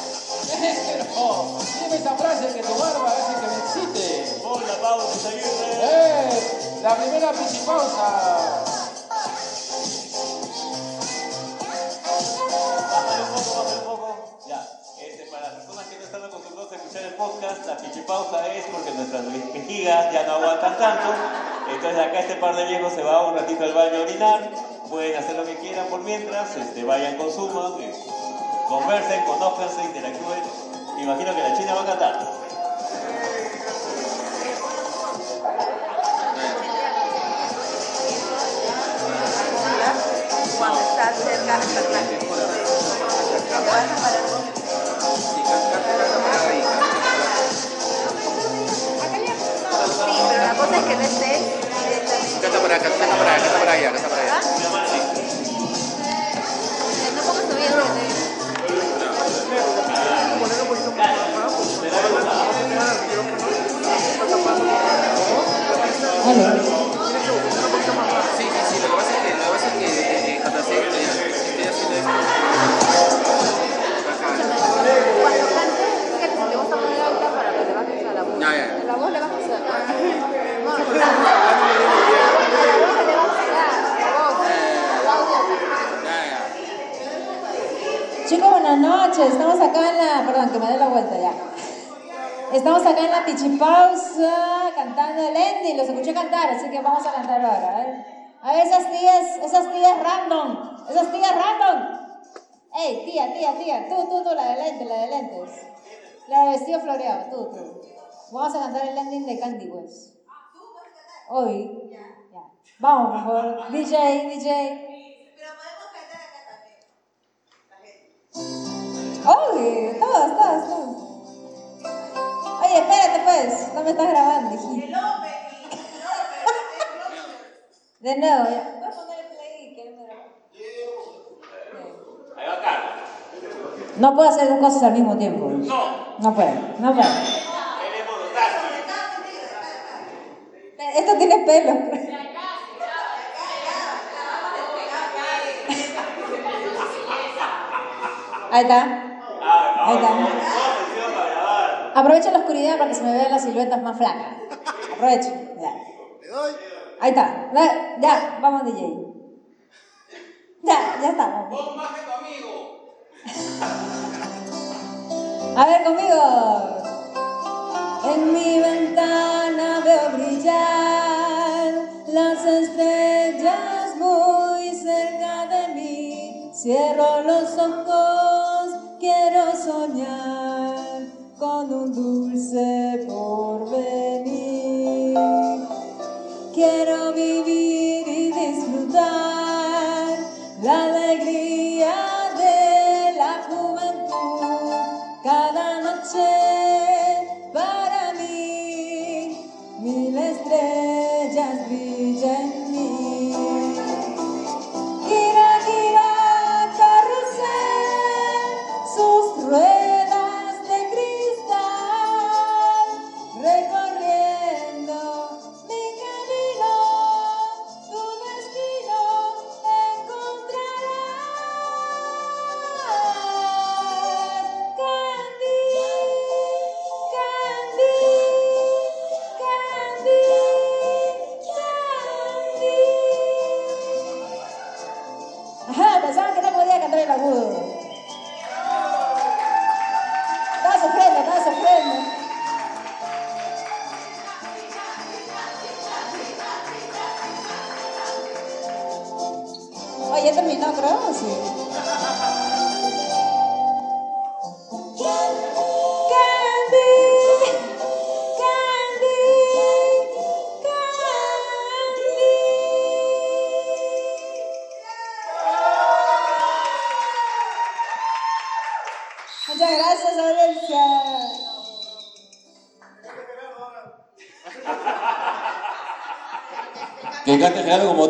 [SPEAKER 3] Negro, dime esa frase que tu barba hace que me excite.
[SPEAKER 4] Hola, Pablo, Aguirre.
[SPEAKER 3] ¡Eh! La primera pichipausa.
[SPEAKER 4] Bájale un poco, bájale un poco. Ya. Este, para las personas que no están acostumbrados a escuchar el podcast, la pichipausa es porque nuestras vejigas ya no aguantan tanto. Entonces acá este par de viejos se va un ratito al baño a orinar. Pueden hacer lo que quieran por mientras. Este, vayan, consuman, eh, conversen, conózcanse, interactúen. Imagino que la China va a cantar.
[SPEAKER 7] Cerca, Sí, pero la cosa es que no directamente.
[SPEAKER 6] Canta para canta para allá, canta para allá, canta para allá. Sí, sí, sí, lo que pasa es que, lo que, pasa es que eh.
[SPEAKER 7] Cuando te gusta poner le bajes a la voz. La voz le bajas a la voz. al audio.
[SPEAKER 6] Ya, ya.
[SPEAKER 2] Chicos, buenas noches. Estamos acá en la. Perdón, que me dé la vuelta ya. Estamos acá en la pichipausa cantando el ending. Los escuché cantar, así que vamos a cantar ahora. Ver, a ver esas tías, esas tías random. Esas tías random. Ey, tía, tía, tía. Tú, tú, tú, la de lentes, la de lentes. La de vestido floreado, tú, tú. Vamos a cantar el ending de Candy West. Hoy. Vamos, por favor. DJ, DJ.
[SPEAKER 7] También.
[SPEAKER 2] Uy, todos, todos, todos. Oye, espérate pues, no me estás grabando, hijito. De nuevo, ya. Voy a poner el play que él me grabó.
[SPEAKER 4] Ahí va Carlos.
[SPEAKER 2] No puedo hacer dos cosas al mismo tiempo.
[SPEAKER 4] No.
[SPEAKER 2] No puedo, no puedo. Esto tiene pelo. Ahí está. Ahí está. Aprovecha la oscuridad para que se me vean las siluetas más flacas. Aprovecho. Ya. Ahí está. Ya, Ya, vamos DJ. Ya, ya estamos.
[SPEAKER 3] Vos más que amigo.
[SPEAKER 2] A ver conmigo. En mi ventana veo brillar las estrellas muy cerca de mí. Cierro los ojos, quiero soñar con un dulce porvenir. Quiero vivir y disfrutar la alegría de la juventud. Cada noche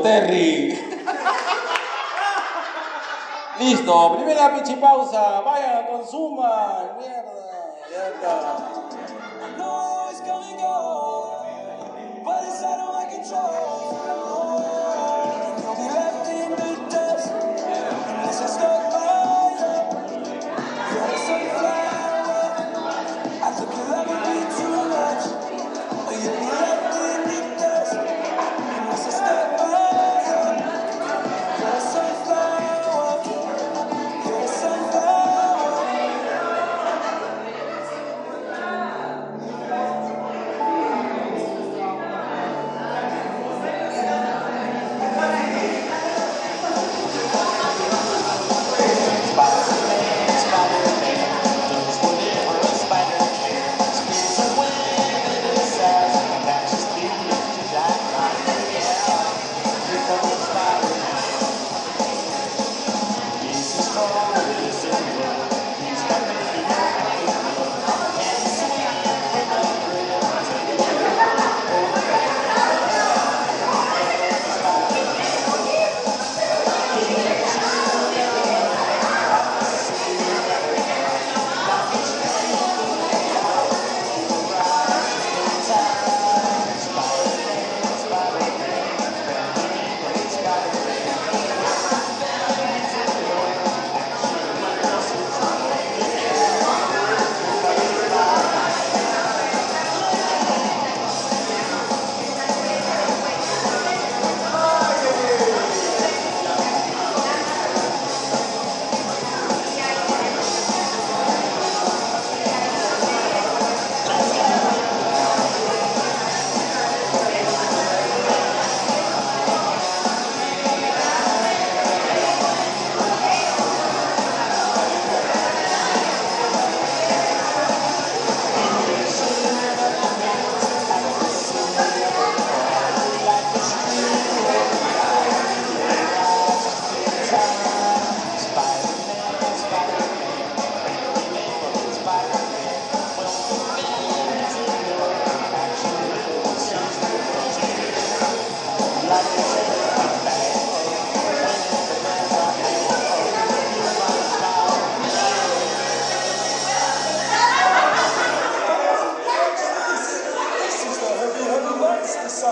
[SPEAKER 8] Terry.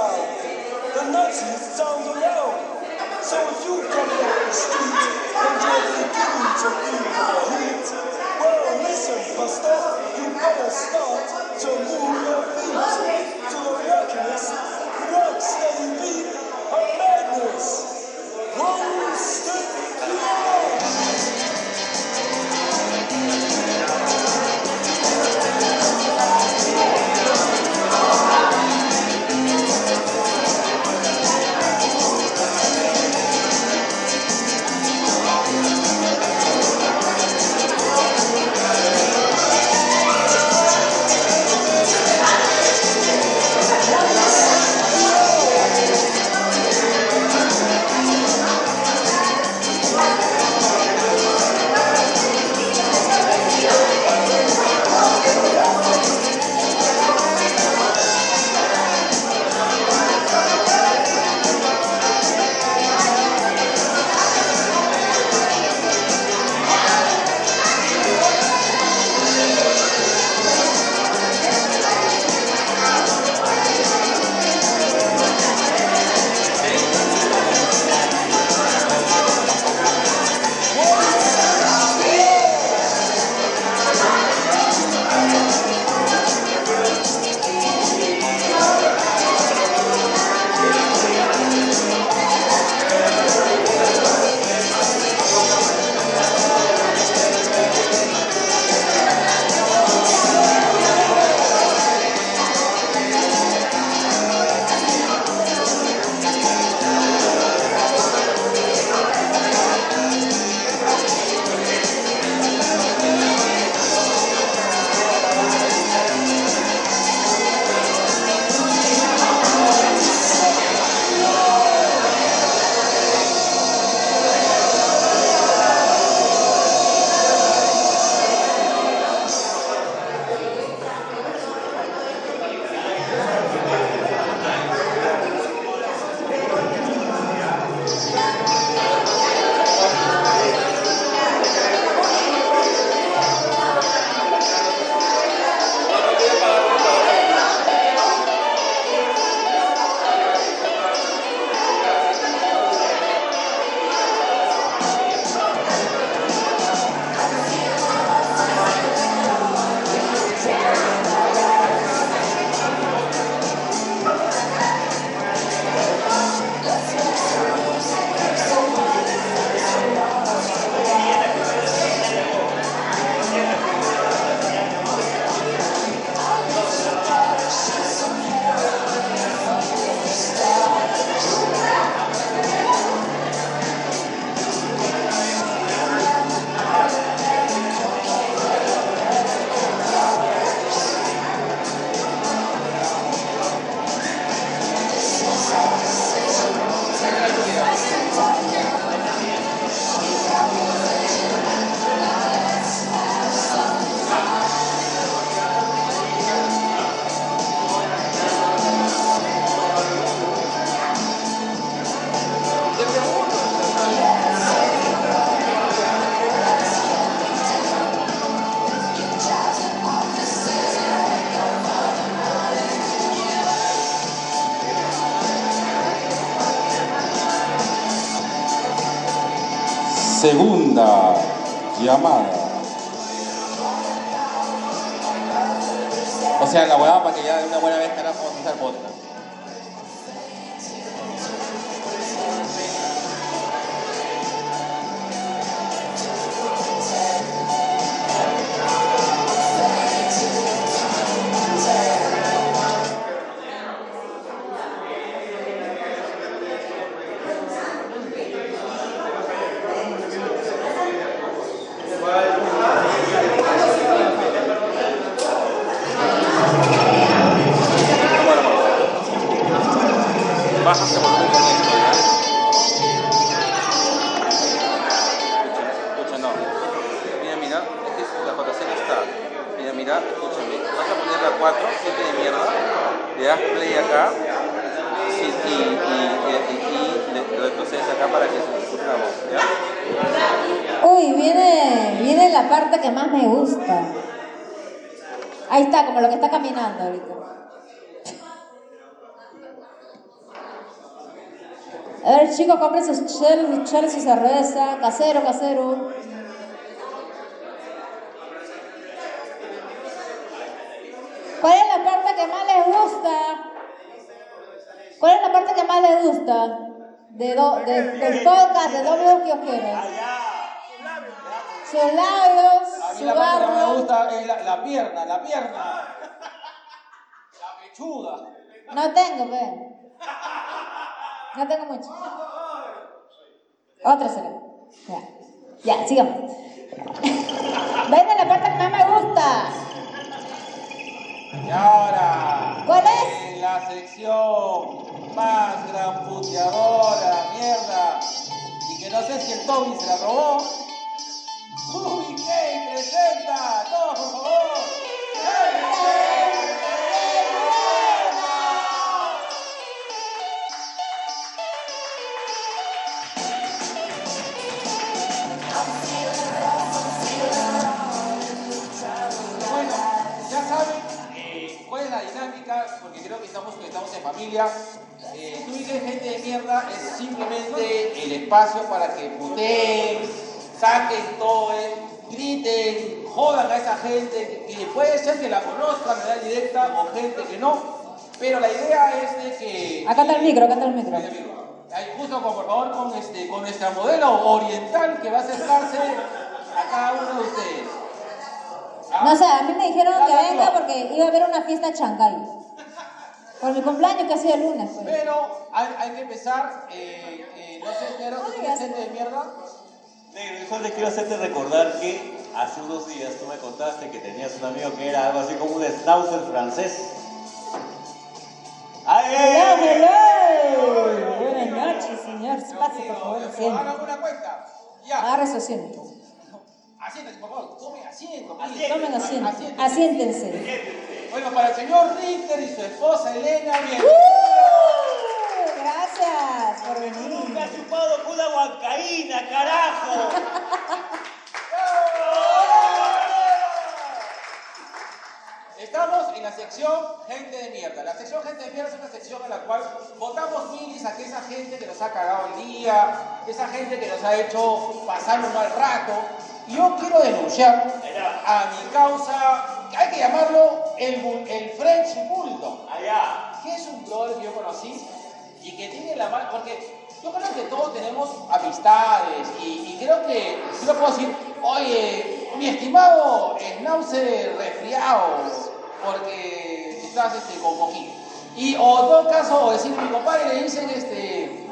[SPEAKER 8] crowd. The Nazis sound around. So
[SPEAKER 9] if you come down the street and get the dudes of evil heat, well, listen, Buster, you better start to move your feet to the
[SPEAKER 3] Segunda llamada. O sea, la huevada para que ya de una buena vez vamos a hacer podcast.
[SPEAKER 6] A
[SPEAKER 2] ver, chicos, compren sus chelas, sus chelas, su cerveza. Casero, casero. ¿Cuál es la parte que más les gusta? ¿Cuál es la parte que más les gusta? De do- de- del podcast de Doble Kiosqueros. Sus labios,
[SPEAKER 3] A mí
[SPEAKER 2] su
[SPEAKER 3] la parte que me gusta es la, la pierna, la pierna. La pechuga.
[SPEAKER 2] No tengo, ve. No tengo mucho. Otra será. Ya. Ya, sigamos. Ven a la parte que más me gusta.
[SPEAKER 3] Y ahora.
[SPEAKER 2] ¿Cuál es?
[SPEAKER 3] En la sección más gran puteadora, mierda. Y que no sé si el Toby se la robó. Ubi K presenta. No, por favor. Creo que estamos, que estamos en familia. Eh, tú y que gente de mierda es simplemente el espacio para que puteen, saquen todo, eh, griten, jodan a esa gente, que, que puede ser que la conozcan de manera directa o gente que no. Pero la idea es de que...
[SPEAKER 2] Acá está el micro, acá está el micro.
[SPEAKER 3] Ahí, justo con, por favor con, este, con nuestra modelo oriental que va a acercarse a cada uno de ustedes.
[SPEAKER 2] No sé, a mí me dijeron que venga porque iba a haber una fiesta en Chancay. Por mi cumpleaños sido el lunes, pues.
[SPEAKER 3] Pero hay, hay que empezar, eh, eh, no sé, Nero, ¿tú tienes gente de mierda?
[SPEAKER 4] Negro, yo solo quiero hacerte recordar que hace unos días tú me contaste que tenías un amigo que era algo así como un schnauzer francés. ¡Ay!
[SPEAKER 2] Hello, hello. Buenas noches, señor. Pase, por favor, asiento.
[SPEAKER 3] hagan una cuenta. Ya,
[SPEAKER 2] Agarre su asiento.
[SPEAKER 3] asiéntense, por favor, tomen asiento.
[SPEAKER 2] Tomen asiento.
[SPEAKER 3] Asiéntense.
[SPEAKER 2] Asiéntense.
[SPEAKER 3] Bueno, para el señor Richter y su esposa Elena, bien.
[SPEAKER 2] ¡Uh! Gracias por venir.
[SPEAKER 4] ¡Me ha chupado con una huancaína, carajo!
[SPEAKER 3] Estamos en la sección Gente de Mierda. La sección Gente de Mierda es una sección en la cual votamos milis a que esa gente que nos ha cagado el día, esa gente que nos ha hecho pasar un mal rato. Y yo quiero denunciar a mi causa, que hay que llamarlo el, French Bulldog.
[SPEAKER 4] Allá.
[SPEAKER 3] que es un brother que yo conocí y que tiene la mano, porque yo creo que todos tenemos amistades y, y creo que yo le puedo decir, oye, mi estimado Schnauzer resfriado, porque estás este, con moquillo. Y o en todo caso, o decir, mi compadre le dicen este,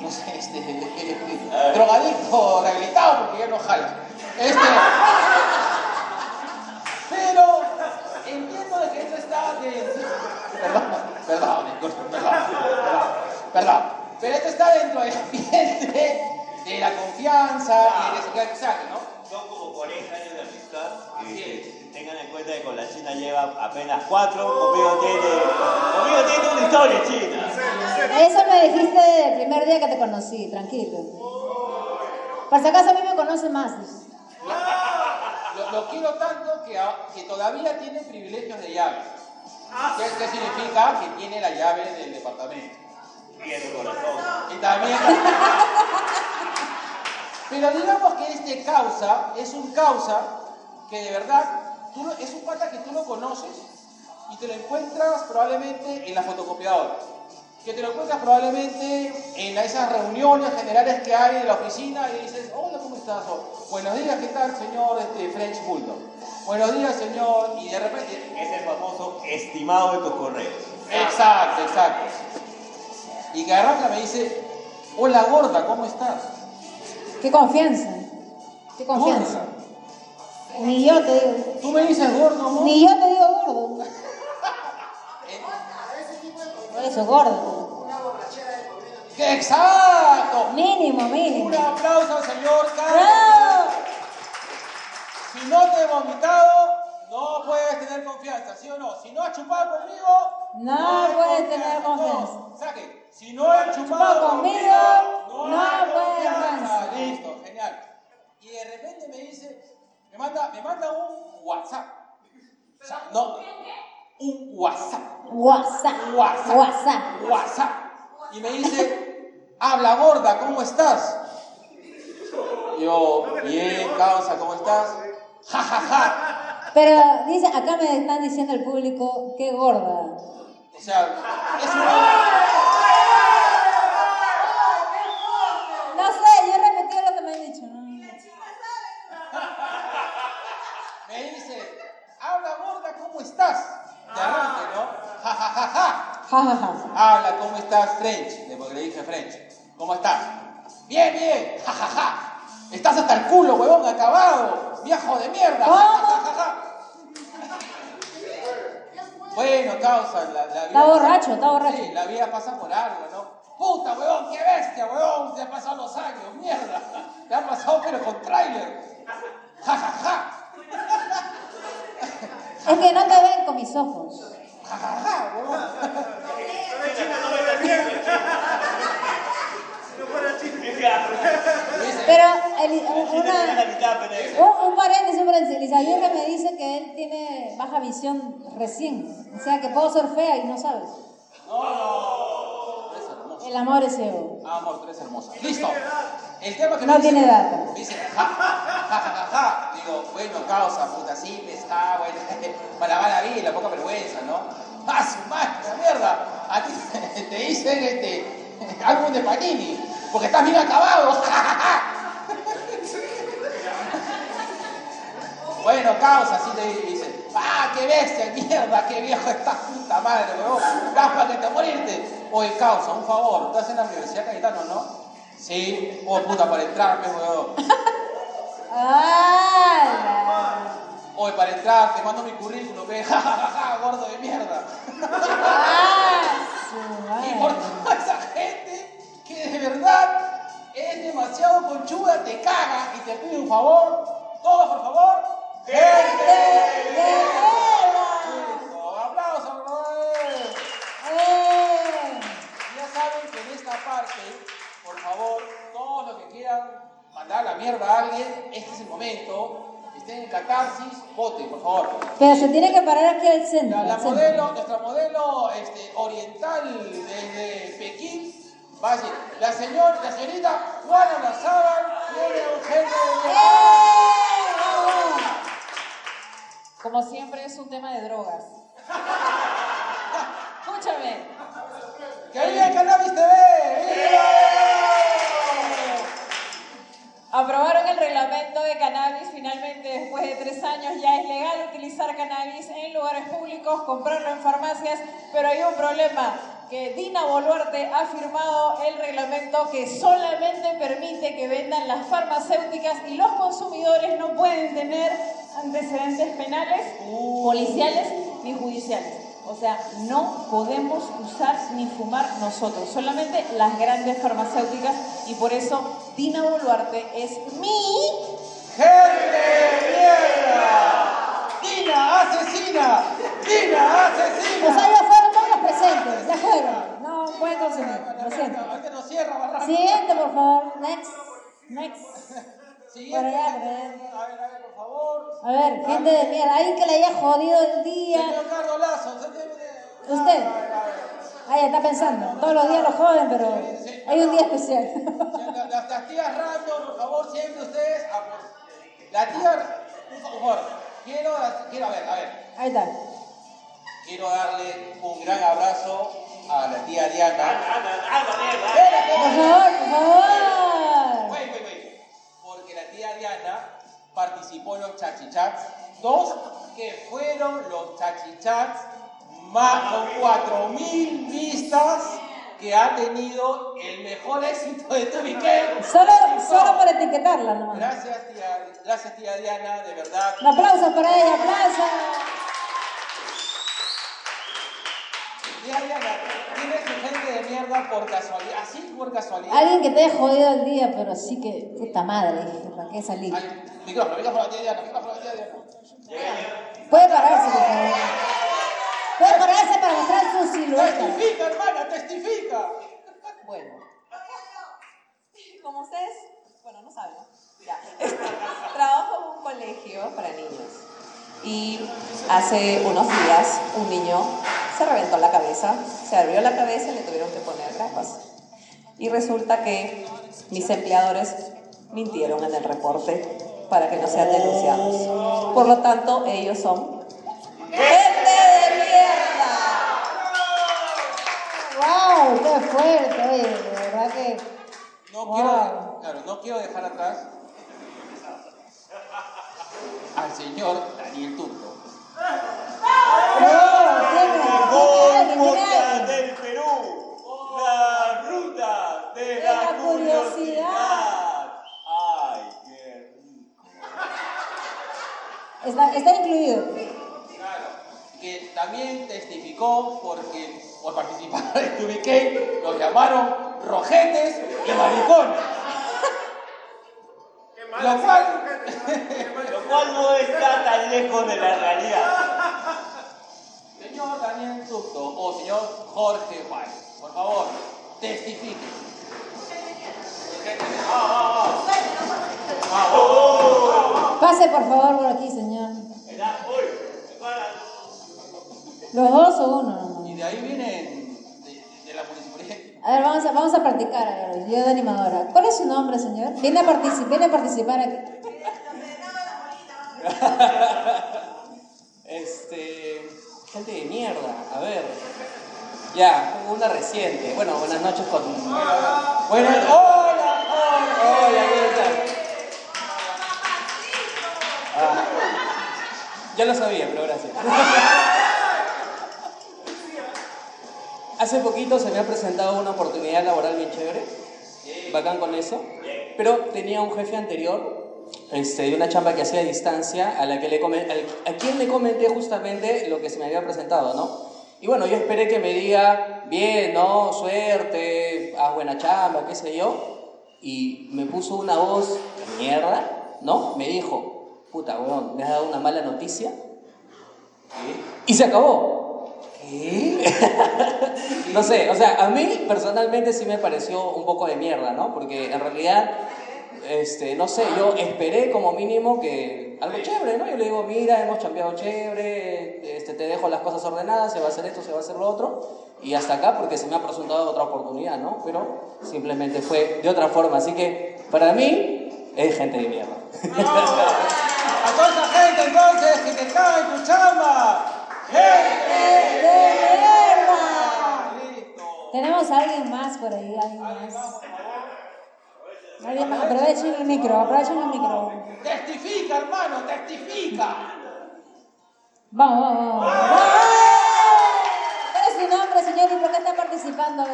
[SPEAKER 3] no sé, este, drogadicto rehabilitado porque ya no jala. Este, pero entiendo de que esto está de... Perdón, perdón, perdón, perdón, perdón. Pero esto está dentro del ambiente de la confianza y de ¿no?
[SPEAKER 4] Son como 40 años de amistad.
[SPEAKER 3] Así
[SPEAKER 4] Y tengan en cuenta que con la China lleva apenas 4. Conmigo tiene, conmigo tiene una historia china.
[SPEAKER 2] Eso me dijiste el primer día que te conocí, tranquilo. Por si acaso a mí me conoce más.
[SPEAKER 3] Lo, lo quiero tanto que, a- que todavía tiene privilegios de llave. ¿Qué, qué significa? Que tiene la llave del departamento.
[SPEAKER 4] Y el corazón.
[SPEAKER 3] Y también. Pero digamos que este causa es un causa que de verdad tú lo- es un pata que tú lo conoces y te lo encuentras probablemente en la fotocopiadora. Que te lo encuentras probablemente en esas reuniones generales que hay en la oficina y dices, hola, ¿cómo estás? O, Buenos días, ¿qué tal, señor este, French Bulldog? Buenos días, señor. Y de repente,
[SPEAKER 4] Es el famoso estimado de tus correos.
[SPEAKER 3] Exacto, exacto. Y que arranca me dice, hola gorda, ¿cómo estás?
[SPEAKER 2] Qué confianza. Qué confianza.
[SPEAKER 3] Gorda.
[SPEAKER 2] Ni yo te digo.
[SPEAKER 3] Tú me dices gordo, amor.
[SPEAKER 2] Ni yo te digo gordo. Por eso, gordo.
[SPEAKER 3] ¡Qué exacto!
[SPEAKER 2] Mínimo, mínimo.
[SPEAKER 3] Un aplauso al señor Carlos.
[SPEAKER 2] ¡Bravo!
[SPEAKER 3] Si no te he vomitado, no puedes tener confianza, ¿sí o no? Si no has chupado conmigo,
[SPEAKER 2] No puedes tener confianza.
[SPEAKER 3] No, saque. Si no has chupado
[SPEAKER 2] Chupado
[SPEAKER 3] conmigo,
[SPEAKER 2] conmigo,
[SPEAKER 3] no,
[SPEAKER 2] no
[SPEAKER 3] hay confianza. Listo, genial. Y de repente me dice, me manda, me manda un WhatsApp. O sea, no, un WhatsApp.
[SPEAKER 2] WhatsApp.
[SPEAKER 3] WhatsApp.
[SPEAKER 2] WhatsApp.
[SPEAKER 3] WhatsApp. Y me dice, habla gorda, ¿cómo estás? Yo, bien, causa, ¿cómo estás? Ja, ja, ja.
[SPEAKER 2] Pero dice, acá me están diciendo el público, qué gorda.
[SPEAKER 3] O sea, es una...
[SPEAKER 2] No sé, yo he repetido lo que me han dicho. ¿no?
[SPEAKER 3] Me dice, habla gorda, ¿cómo estás? De arranque, ¿no? Ja, ja, ja, ja. Habla, ¿cómo estás, French? Le dije French. ¿Cómo estás? Bien, bien. Ja, ja, ja. Estás hasta el culo, huevón, acabado. Viejo de mierda. Bueno, causa, la, la vida...
[SPEAKER 2] Está borracho, está borracho.
[SPEAKER 3] Sí, la vida pasa por algo, ¿no? Puta, huevón, qué bestia, huevón. Te han pasado los años, mierda. Te han pasado, pero con tráiler. Ja, ja, ja.
[SPEAKER 2] Es que no te ven con mis ojos. Pero el- una, un, un paréntesis, paréntesis. Elizabeth me dice que él tiene baja visión recién. O sea que puedo ser fea y no sabes.
[SPEAKER 3] No, no. Tú eres hermosa.
[SPEAKER 2] El amor es ciego.
[SPEAKER 3] Ah, amor, tú eres hermosa. Listo. El tema que
[SPEAKER 2] No
[SPEAKER 3] me dice-
[SPEAKER 2] tiene data.
[SPEAKER 3] Dice, ja, ja, ja, ja, ja. Digo, bueno, causa, puta, sí, pesca, bueno, para la mala vida, la poca vergüenza, ¿no? ¡Ah, su madre, la mierda! A ti te dicen este álbum de Panini, porque estás bien acabado. Bueno, causa, así te dicen. ¡Ah, qué bestia, mierda, qué viejo estás, puta madre, weón! ¡Estás para que te morirte! Oye, causa, un favor, ¿estás en la Universidad Cayetano, no? Sí, oh puta, para entrar, pues, weón.
[SPEAKER 2] ¡Hala!
[SPEAKER 3] Oye, para entrar, te mando mi currículum, ve, ja, ja, ja, gordo de mierda.
[SPEAKER 2] ¡Ah,
[SPEAKER 3] Y por toda esa gente que de verdad es demasiado conchuda, te caga y te pide un favor. Todos, por favor. ¡Gente! Listo, aplausos.
[SPEAKER 2] ¡Eh!
[SPEAKER 3] Ya saben que en esta parte, por favor, todos los que quieran mandar la mierda a alguien, este es el momento. Estén en catarsis, voten, por favor.
[SPEAKER 2] Pero se tiene que parar aquí al centro.
[SPEAKER 3] La, la
[SPEAKER 2] al centro.
[SPEAKER 3] modelo, nuestra modelo este, oriental desde Pekín va a decir, la, señor, la señorita Juana Lazábal tiene un genio de.
[SPEAKER 2] ¡Eh!
[SPEAKER 10] Como siempre es un tema de drogas. Escúchame,
[SPEAKER 3] ¡Que viva el Cannabis TV! ¡Viva!
[SPEAKER 10] aprobaron el reglamento de cannabis. Finalmente, después de tres años, ya es legal utilizar cannabis en lugares públicos, comprarlo en farmacias, pero hay un problema. Que Dina Boluarte ha firmado el reglamento que solamente permite que vendan las farmacéuticas y los consumidores no pueden tener antecedentes penales, policiales ni judiciales. O sea, no podemos usar ni fumar nosotros, solamente las grandes farmacéuticas y por eso Dina Boluarte es mi
[SPEAKER 3] ¡Gente mierda! ¡Dina asesina! ¡Dina asesina!
[SPEAKER 2] O sea, ya fueron. No pueden consumir. Lo siento. Siguiente, por favor. Next. Next.
[SPEAKER 3] Siguiente. A ver, a ver, por favor.
[SPEAKER 2] A ver, gente de mierda. Alguien que le haya jodido el día.
[SPEAKER 3] Señor Carlos Lazo, usted tiene...
[SPEAKER 2] Usted.
[SPEAKER 3] A ver, a ver.
[SPEAKER 2] Ay, está pensando. Todos los días lo joden, pero hay un día especial.
[SPEAKER 3] Las, tías random, por favor, siempre ustedes. a por- La tía, por favor, quiero, quiero, a ver, a ver,
[SPEAKER 2] Ahí está.
[SPEAKER 3] Quiero darle un gran abrazo a la tía Diana.
[SPEAKER 2] Por favor, por favor.
[SPEAKER 3] Wait, wait, wait. Porque la tía Diana participó en los chachichats. Dos que fueron los chachichats más con 4000 vistas que ha tenido el mejor éxito de Tubiquén.
[SPEAKER 2] Solo, solo por etiquetarla nomás.
[SPEAKER 3] Gracias tía, gracias tía Diana, de verdad.
[SPEAKER 2] Un aplauso para ella, aplauso.
[SPEAKER 3] Tía Diana, tiene su gente de mierda por casualidad, así por casualidad.
[SPEAKER 2] Alguien que te haya jodido el día, pero sí que, puta madre, dije, ¿para qué salir?
[SPEAKER 3] Ay, micrófono, micrófono, tía Diana, micrófono, tía Diana.
[SPEAKER 2] Puede pararse, por favor. Puede pararse para mostrar su silueta.
[SPEAKER 3] Testifica, hermana, testifica.
[SPEAKER 10] Bueno. Como ustedes, bueno, no saben, ¿no? Ya. Trabajo en un colegio para niños. Y hace unos días un niño se reventó la cabeza, se abrió la cabeza y le tuvieron que poner gafas. Y resulta que mis empleadores mintieron en el reporte para que no sean denunciados. Por lo tanto, ellos son gente de mierda.
[SPEAKER 2] ¡Wow! ¡Qué fuerte! Oye, de verdad que.
[SPEAKER 3] No
[SPEAKER 2] Wow.
[SPEAKER 3] quiero, claro, no quiero dejar atrás al señor Turco.
[SPEAKER 2] Alguien.
[SPEAKER 4] del Perú, la ruta de,
[SPEAKER 2] De
[SPEAKER 4] la,
[SPEAKER 2] la curiosidad.
[SPEAKER 4] curiosidad. Ay, qué rico.
[SPEAKER 2] Está, está incluido.
[SPEAKER 3] Claro, que también testificó porque por participar en Tubiquén los llamaron rojetes y maricones. Lo cual,
[SPEAKER 4] cual no está tan lejos de la realidad.
[SPEAKER 3] señor Daniel Turco o señor Jorge Juárez, por favor, testifique.
[SPEAKER 2] Pase por favor por aquí, señor. ¿Los dos o uno?
[SPEAKER 3] Y de ahí vienen de, de la municipalidad.
[SPEAKER 2] A ver, vamos a, vamos a practicar, a ver, yo de animadora. ¿Cuál es su nombre, señor? Viene a, viene a participar aquí.
[SPEAKER 11] Este. Gente de mierda, a ver. Ya, una reciente. Bueno, buenas noches con.
[SPEAKER 3] Buenas, hola, hola.
[SPEAKER 11] Hola. Ah, ya lo sabía, pero gracias. Hace poquito se me ha presentado una oportunidad laboral bien chévere, bacán con eso, pero tenía un jefe anterior este, de una chamba que hacía a distancia a, la que le comen- al- a quien le comenté justamente lo que se me había presentado, ¿no? Y bueno, yo esperé que me diga, bien, ¿no? Suerte, haz buena chamba, qué sé yo, y me puso una voz de mierda, ¿no? Me dijo, puta, weón, ¿me has dado una mala noticia? Y se acabó. no sé, o sea, a mí personalmente sí me pareció un poco de mierda, ¿no? Porque en realidad, este, no sé, yo esperé como mínimo que algo chévere, ¿no? Yo le digo, mira, hemos chambeado chévere, este, te dejo las cosas ordenadas, se va a hacer esto, se va a hacer lo otro, y hasta acá porque se me ha presentado otra oportunidad, ¿no? Pero simplemente fue de otra forma, así que para mí es gente de mierda.
[SPEAKER 3] A toda esa gente entonces que te caga en tu chamba. ¡Gente
[SPEAKER 2] ¡De mierda!
[SPEAKER 3] Listo.
[SPEAKER 2] Tenemos a alguien más por ahí, alguien más. Aprovechen el micro, aprovechen el micro.
[SPEAKER 3] Testifica, hermano, testifica.
[SPEAKER 2] Vamos, vamos, vamos. ¡Vamos! ¿Cuál es su nombre, señor, y por qué está participando hoy?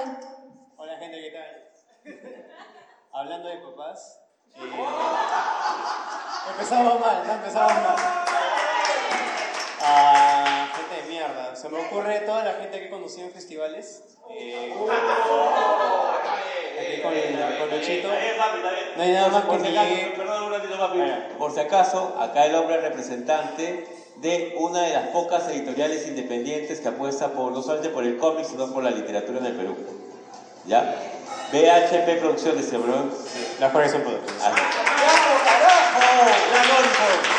[SPEAKER 12] Hola gente, ¿qué tal? Hablando de papás, eh, empezamos mal, no empezamos mal. Ah, mierda, se me ocurre toda la gente que he conducido en festivales. eh, aquí con, con Luchito. No hay nada más que
[SPEAKER 4] Por si
[SPEAKER 12] mi...
[SPEAKER 4] acaso, perdón un ratito papi. Por si acaso, acá el hombre es representante de una de las pocas editoriales independientes que apuesta por, no solamente por el cómic, sino por la literatura en el Perú. ¿Ya? BHP Producciones, se bro.
[SPEAKER 12] Las cuales son productos.
[SPEAKER 4] Ah,
[SPEAKER 3] ¡Bravo, carajo!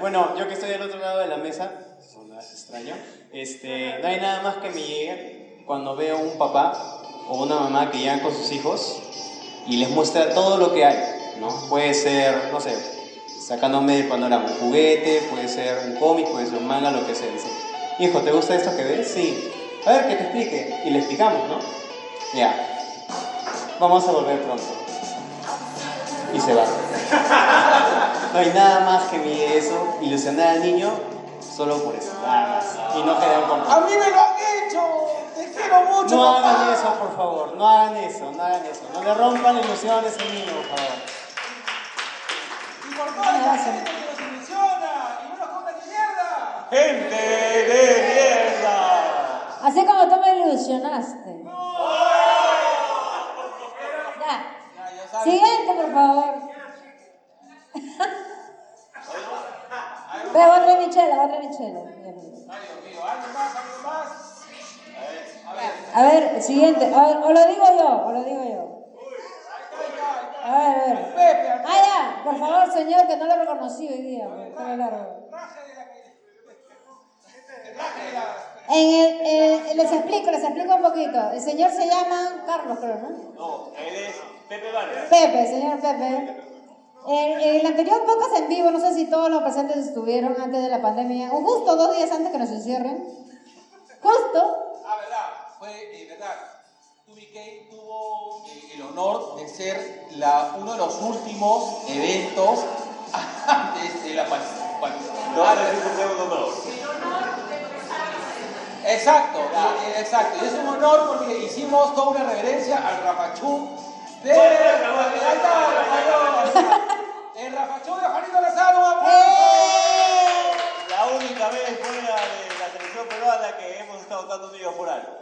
[SPEAKER 12] Bueno, yo que estoy del otro lado de la mesa, persona, es extraño. Este, no hay nada más que me llegue cuando veo un papá o una mamá que llegan con sus hijos y les muestra todo lo que hay, ¿no? Puede ser, no sé, sacándome del panorama, un juguete, puede ser un cómic, puede ser un manga, lo que sea. Dice, hijo, ¿te gusta esto que ves? Sí. A ver, que te explique. Y le explicamos, ¿no? Ya. Vamos a volver pronto. Y se va. No hay nada más que mide eso, ilusionar al niño solo por eso. Nada más. Y no quedan con
[SPEAKER 3] ¡A mí me lo han hecho! ¡Te quiero mucho,
[SPEAKER 12] No
[SPEAKER 3] papá!
[SPEAKER 12] hagan eso, por favor. No hagan eso, no hagan eso. No le rompan la ilusión a ese niño, por favor.
[SPEAKER 3] Y por toda esa gente que nos ilusiona y no nos compra ni mierda.
[SPEAKER 4] ¡Gente de mierda!
[SPEAKER 2] Así como tú me ilusionaste. Ya. Siguiente, por favor. Ve, otra Michela, otra Michela. A ver, siguiente. O, o lo digo yo, o lo digo yo. A ver, a ver. Ah, por favor, señor, que no lo reconocí hoy día. pues, pelo largo. En el, eh, les explico, les explico un poquito. El señor se llama Carlos, creo, ¿no?
[SPEAKER 4] No, él es Pepe Vargas.
[SPEAKER 2] Pepe, señor Pepe. En, en el anterior podcast en vivo, no sé si todos los presentes estuvieron antes de la pandemia, o justo dos días antes que nos encierren. Justo.
[SPEAKER 3] Ah, verdad, fue eh, verdad. 2BK tuvo eh, el honor de ser la, uno de los últimos eventos antes de la pandemia.
[SPEAKER 4] No, es un segundo honor.
[SPEAKER 3] Exacto, exacto. Y es un honor porque hicimos toda una reverencia al Rafachú de. Ahí está, Rafael. El Rafachú de Juanito Lozano, un.
[SPEAKER 2] ¡Eh!
[SPEAKER 4] La única vez fuera de la televisión peruana que hemos estado dando amigos por algo.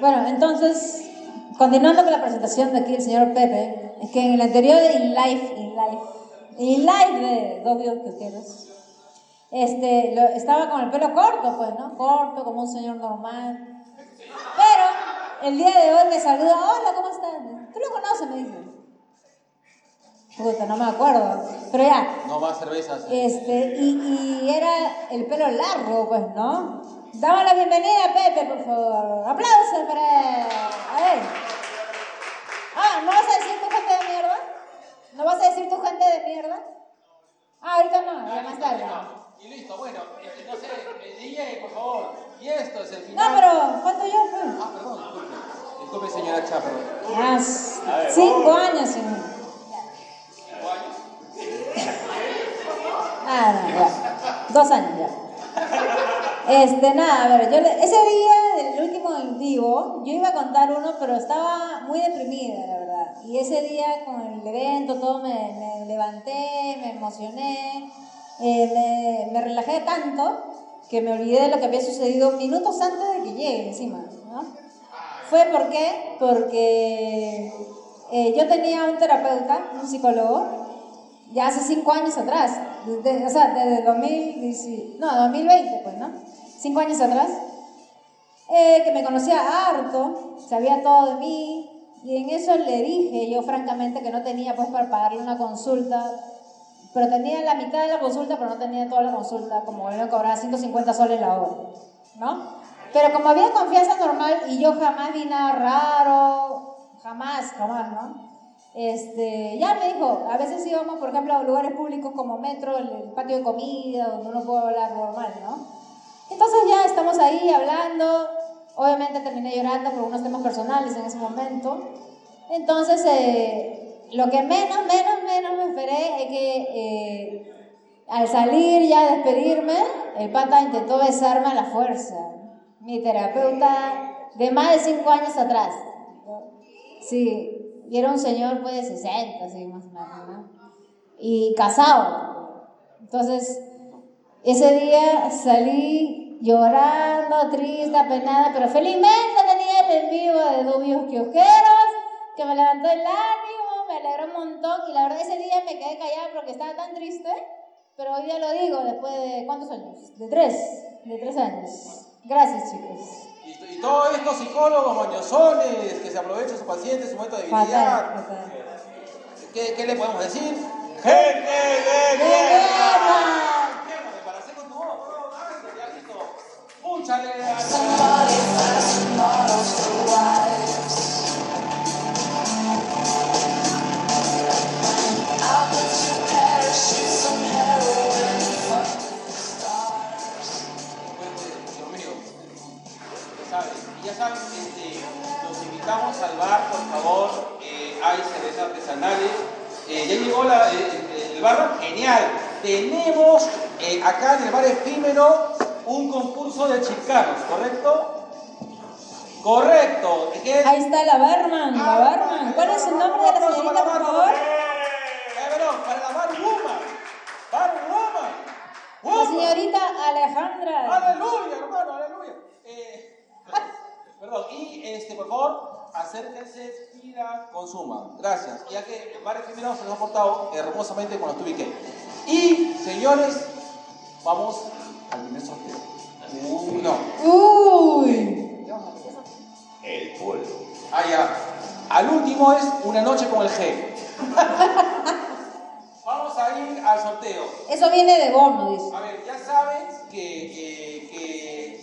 [SPEAKER 2] Bueno, entonces, continuando con la presentación de aquí el señor Pepe, es que en el anterior In Life, In Life, In Life de Dobio Quioqueros, este, lo- estaba con el pelo corto, pues, ¿no? Corto, como un señor normal. Pero el día de hoy me saluda, hola, ¿cómo estás? ¿Tú lo conoces? Me dice. Puta, no me acuerdo. Pero ya,
[SPEAKER 3] No más cervezas.
[SPEAKER 2] este, y, y era el pelo largo, pues, ¿no? Damos la bienvenida a Pepe, por favor. Aplausos para él. A ver. Ah, ¿no vas a decir tu gente de mierda? ¿No vas a decir tu gente de mierda? Ah, ahorita no, ya más tarde.
[SPEAKER 3] Y listo, bueno, este, no sé, el DJ, por favor. Y esto es el
[SPEAKER 2] No,
[SPEAKER 3] final.
[SPEAKER 2] pero ¿cuánto yo? pues?
[SPEAKER 3] Ah, perdón, disculpe. Disculpe, señora Chapro.
[SPEAKER 2] Ah, s- cinco años, señor.
[SPEAKER 3] ¿Cinco años?
[SPEAKER 2] Ah, no, ya. Dos años ya. Este, nada, a ver, yo le- ese día del último en vivo, yo iba a contar uno, pero estaba muy deprimida, la verdad. Y ese día con el evento, todo me, me levanté, me emocioné, eh, me, me relajé tanto que me olvidé de lo que había sucedido minutos antes de que llegue encima, ¿no? Fue por qué? Porque eh, yo tenía un terapeuta, un psicólogo, ya hace cinco años atrás, desde- o sea, desde 2010, no, 2020, pues, ¿no? Cinco años atrás, eh, que me conocía harto, sabía todo de mí, y en eso le dije yo francamente que no tenía pues para pagarle una consulta, pero tenía la mitad de la consulta, pero no tenía toda la consulta, como él me cobraba 150 soles la hora, ¿no? Pero como había confianza normal y yo jamás vi nada raro, jamás, jamás, ¿no? Este, ya me dijo, a veces íbamos, por ejemplo, a lugares públicos como metro, el, el patio de comida, donde uno puede hablar normal, ¿no? Entonces ya estamos ahí hablando, obviamente terminé llorando por unos temas personales en ese momento. Entonces, eh, lo que menos, menos, menos me esperé es que eh, al salir ya a despedirme, el pata intentó besarme a la fuerza. Mi terapeuta de más de cinco años atrás. Sí, y era un señor pues de 60, así más o menos, ¿no? Y casado. Entonces, ese día salí llorando, triste, apenada, pero felizmente tenía el en vivo de Dubios Kiosqueros, que me levantó el me alegró un montón y la verdad ese día me quedé callada porque estaba tan triste, pero hoy día lo digo después de cuántos años? De tres, de tres años. Gracias chicos.
[SPEAKER 3] Y, todos estos psicólogos mañosones que se aprovechan su paciente, su momento de debilidad.
[SPEAKER 2] Fatal,
[SPEAKER 3] ¿Qué, le podemos decir?
[SPEAKER 4] ¡Gente de
[SPEAKER 3] guerra! Para hacer con tu voz, los invitamos al bar, por favor. Eh, hay cervezas artesanales. Eh, ya llegó la- eh, eh, el bar, genial. Tenemos eh, acá en el bar efímero un concurso de chicanos, ¿correcto? Correcto. ¿Qué?
[SPEAKER 2] Ahí está la barman, la barman. ¿Cuál es el nombre de la señorita, por favor?
[SPEAKER 3] Perdón, para la bar woman. Bar woman.
[SPEAKER 2] La señorita Alejandra.
[SPEAKER 3] Aleluya, hermano, aleluya. Eh, perdón, y este, por favor, acérquense, pida, consuma. Gracias. Ya que el bar efímero se nos ha portado hermosamente con los tubique. Y, señores, vamos al primer sorteo. Uno.
[SPEAKER 2] Uy.
[SPEAKER 4] El pueblo.
[SPEAKER 3] Ah, ya. Al último es una noche con el G. Vamos a ir al sorteo.
[SPEAKER 2] Eso viene de bono, dice.
[SPEAKER 3] A ver, ya saben que, eh, que,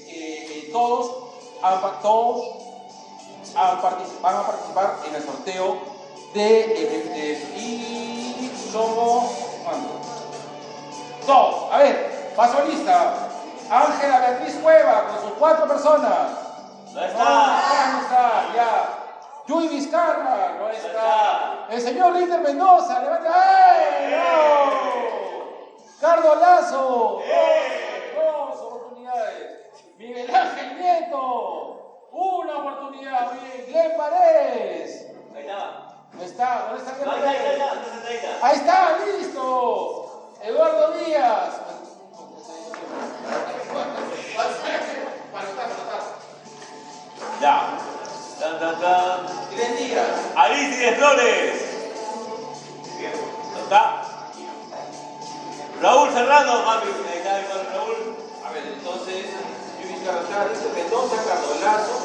[SPEAKER 3] que, eh, todos, han, pa- todos particip- van a participar en el sorteo de, somos ¿cuánto? todos. A ver, paso lista. Ángela Beatriz Cueva con sus cuatro personas.
[SPEAKER 4] No está.
[SPEAKER 3] No, no está, ya. Yui Vizcarra, no está. El señor Ritter Mendoza, levanta. ¡Ey! ¡No! Cardo Lazo. Dos, dos oportunidades. Miguel Ángel Nieto. Una oportunidad. Bien. Glenn Paredes.
[SPEAKER 4] Ahí está.
[SPEAKER 3] No está, ¿dónde está Glenn
[SPEAKER 4] No, ahí está, ahí
[SPEAKER 3] Paredes?
[SPEAKER 4] está, ahí está, ahí está.
[SPEAKER 3] Ahí está, listo. Eduardo Díaz.
[SPEAKER 4] Ya. Tan, tan, tan.
[SPEAKER 3] Glenn Díaz.
[SPEAKER 4] Alicia Flores. Bien. ¿No está? Raúl Serrano, mami. Está, ahí está Raúl.
[SPEAKER 3] A ver, entonces, Carrascal, Mendoza, Cardolazo,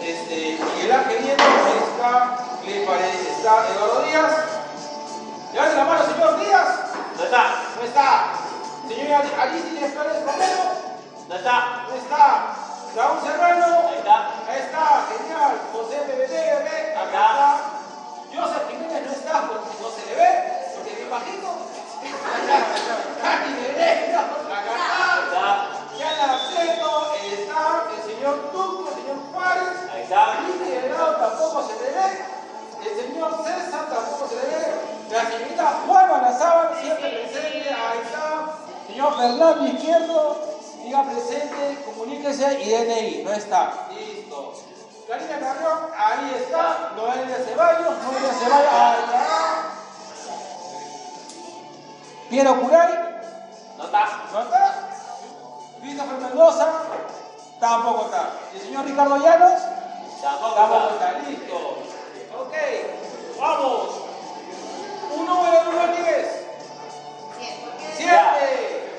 [SPEAKER 3] este, Miguel Ángel Nieto, está, Glenn Paredes, está Eduardo Díaz. Levante la mano, señor Díaz.
[SPEAKER 4] No está.
[SPEAKER 3] No está. Señora Alicia Flores Romero.
[SPEAKER 4] No está.
[SPEAKER 3] No está. Raúl Serrano.
[SPEAKER 4] Ahí está.
[SPEAKER 3] Ahí está, genial. José BBD, bebé. Acá está. Joseph Jiménez no está porque no se le ve, porque es bien bajito. Bebé, no, acá está.
[SPEAKER 4] Está.
[SPEAKER 3] Yana Prieto, está el señor Tuco, el señor Juárez.
[SPEAKER 4] Ahí está.
[SPEAKER 3] Lili Delgado tampoco se le ve. El señor César tampoco se le ve. La señorita Juana Lazábal siempre presente. Ahí está. Señor Fernando Izquierdo, diga presente, comuníquese y DNI. No está. Listo. Karina Carrión, ahí está. Noelia Ceballos, Noelia Ceballos, ahí está. Piero Curay, Mendoza, tampoco está. ¿Y el señor Ricardo Llanos?
[SPEAKER 4] Tampoco
[SPEAKER 3] Tampoco
[SPEAKER 4] está.
[SPEAKER 3] está, listo. Ok, vamos. Un número, número 10. Siete.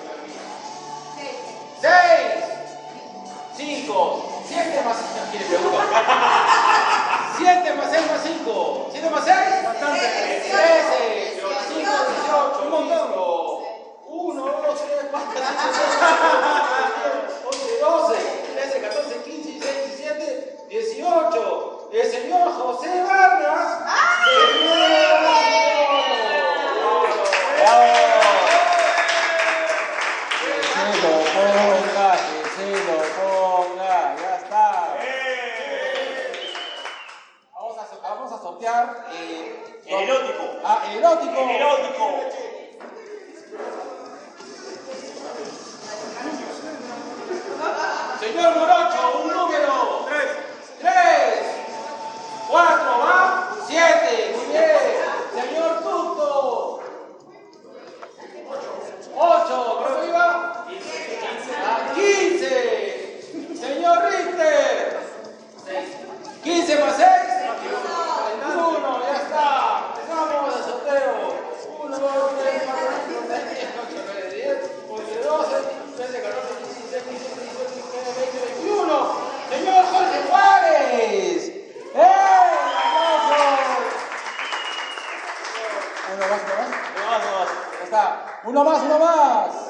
[SPEAKER 3] Seis. Cinco. Siete más. ¿Quién le pregunta? Siete más seis más cinco. ¿Siete más seis? Bastante. Trece. Cinco, dieciocho. Un montón. Uno, dos, tres, cuatro, cinco, seis, once, doce, trece, catorce, quince, dieciséis, diecisiete, dieciocho. El señor José Vargas. Que se lo ponga, que se lo ponga, ya está. Vamos a, vamos a sortear. Eh,
[SPEAKER 4] El erótico.
[SPEAKER 3] Ah, el erótico.
[SPEAKER 4] El erótico.
[SPEAKER 3] Señor Morocho, un número. Tres. Tres. Cuatro, va. Siete. Muy bien. Señor Tuto. Ocho. ¿Cuánto iba? Ah, Quince. Señor Richter. Quince más seis. Uno, ya está. Vamos al sorteo. Uno, dos, tres, cuatro, cinco, seis, siete, ocho, nueve, diez, once, doce, trece, catorce, quince, dieciséis, diecisiete, dieciocho, diecinueve, veinte, veintiuno. Señor Jorge Juárez. ¡Eh! ¡Aplausos! Uno más, uno más.
[SPEAKER 4] No más, no más.
[SPEAKER 3] Uno más.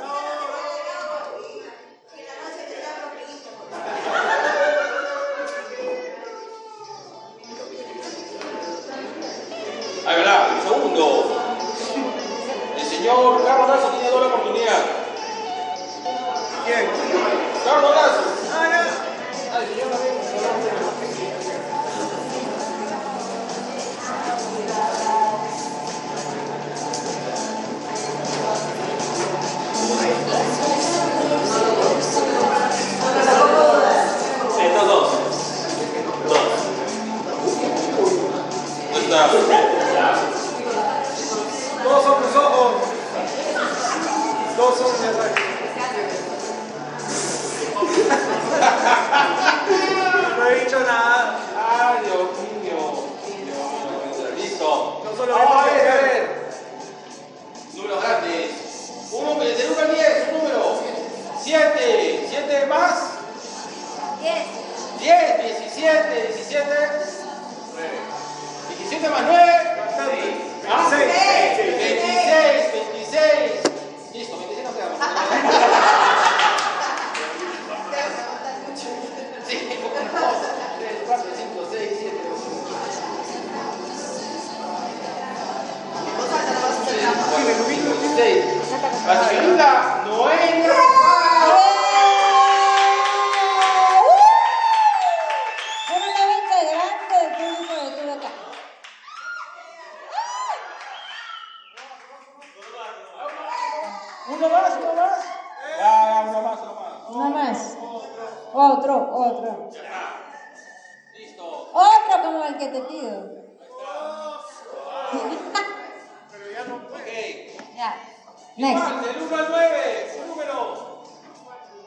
[SPEAKER 2] Next.
[SPEAKER 3] Del 1 al 9, un número.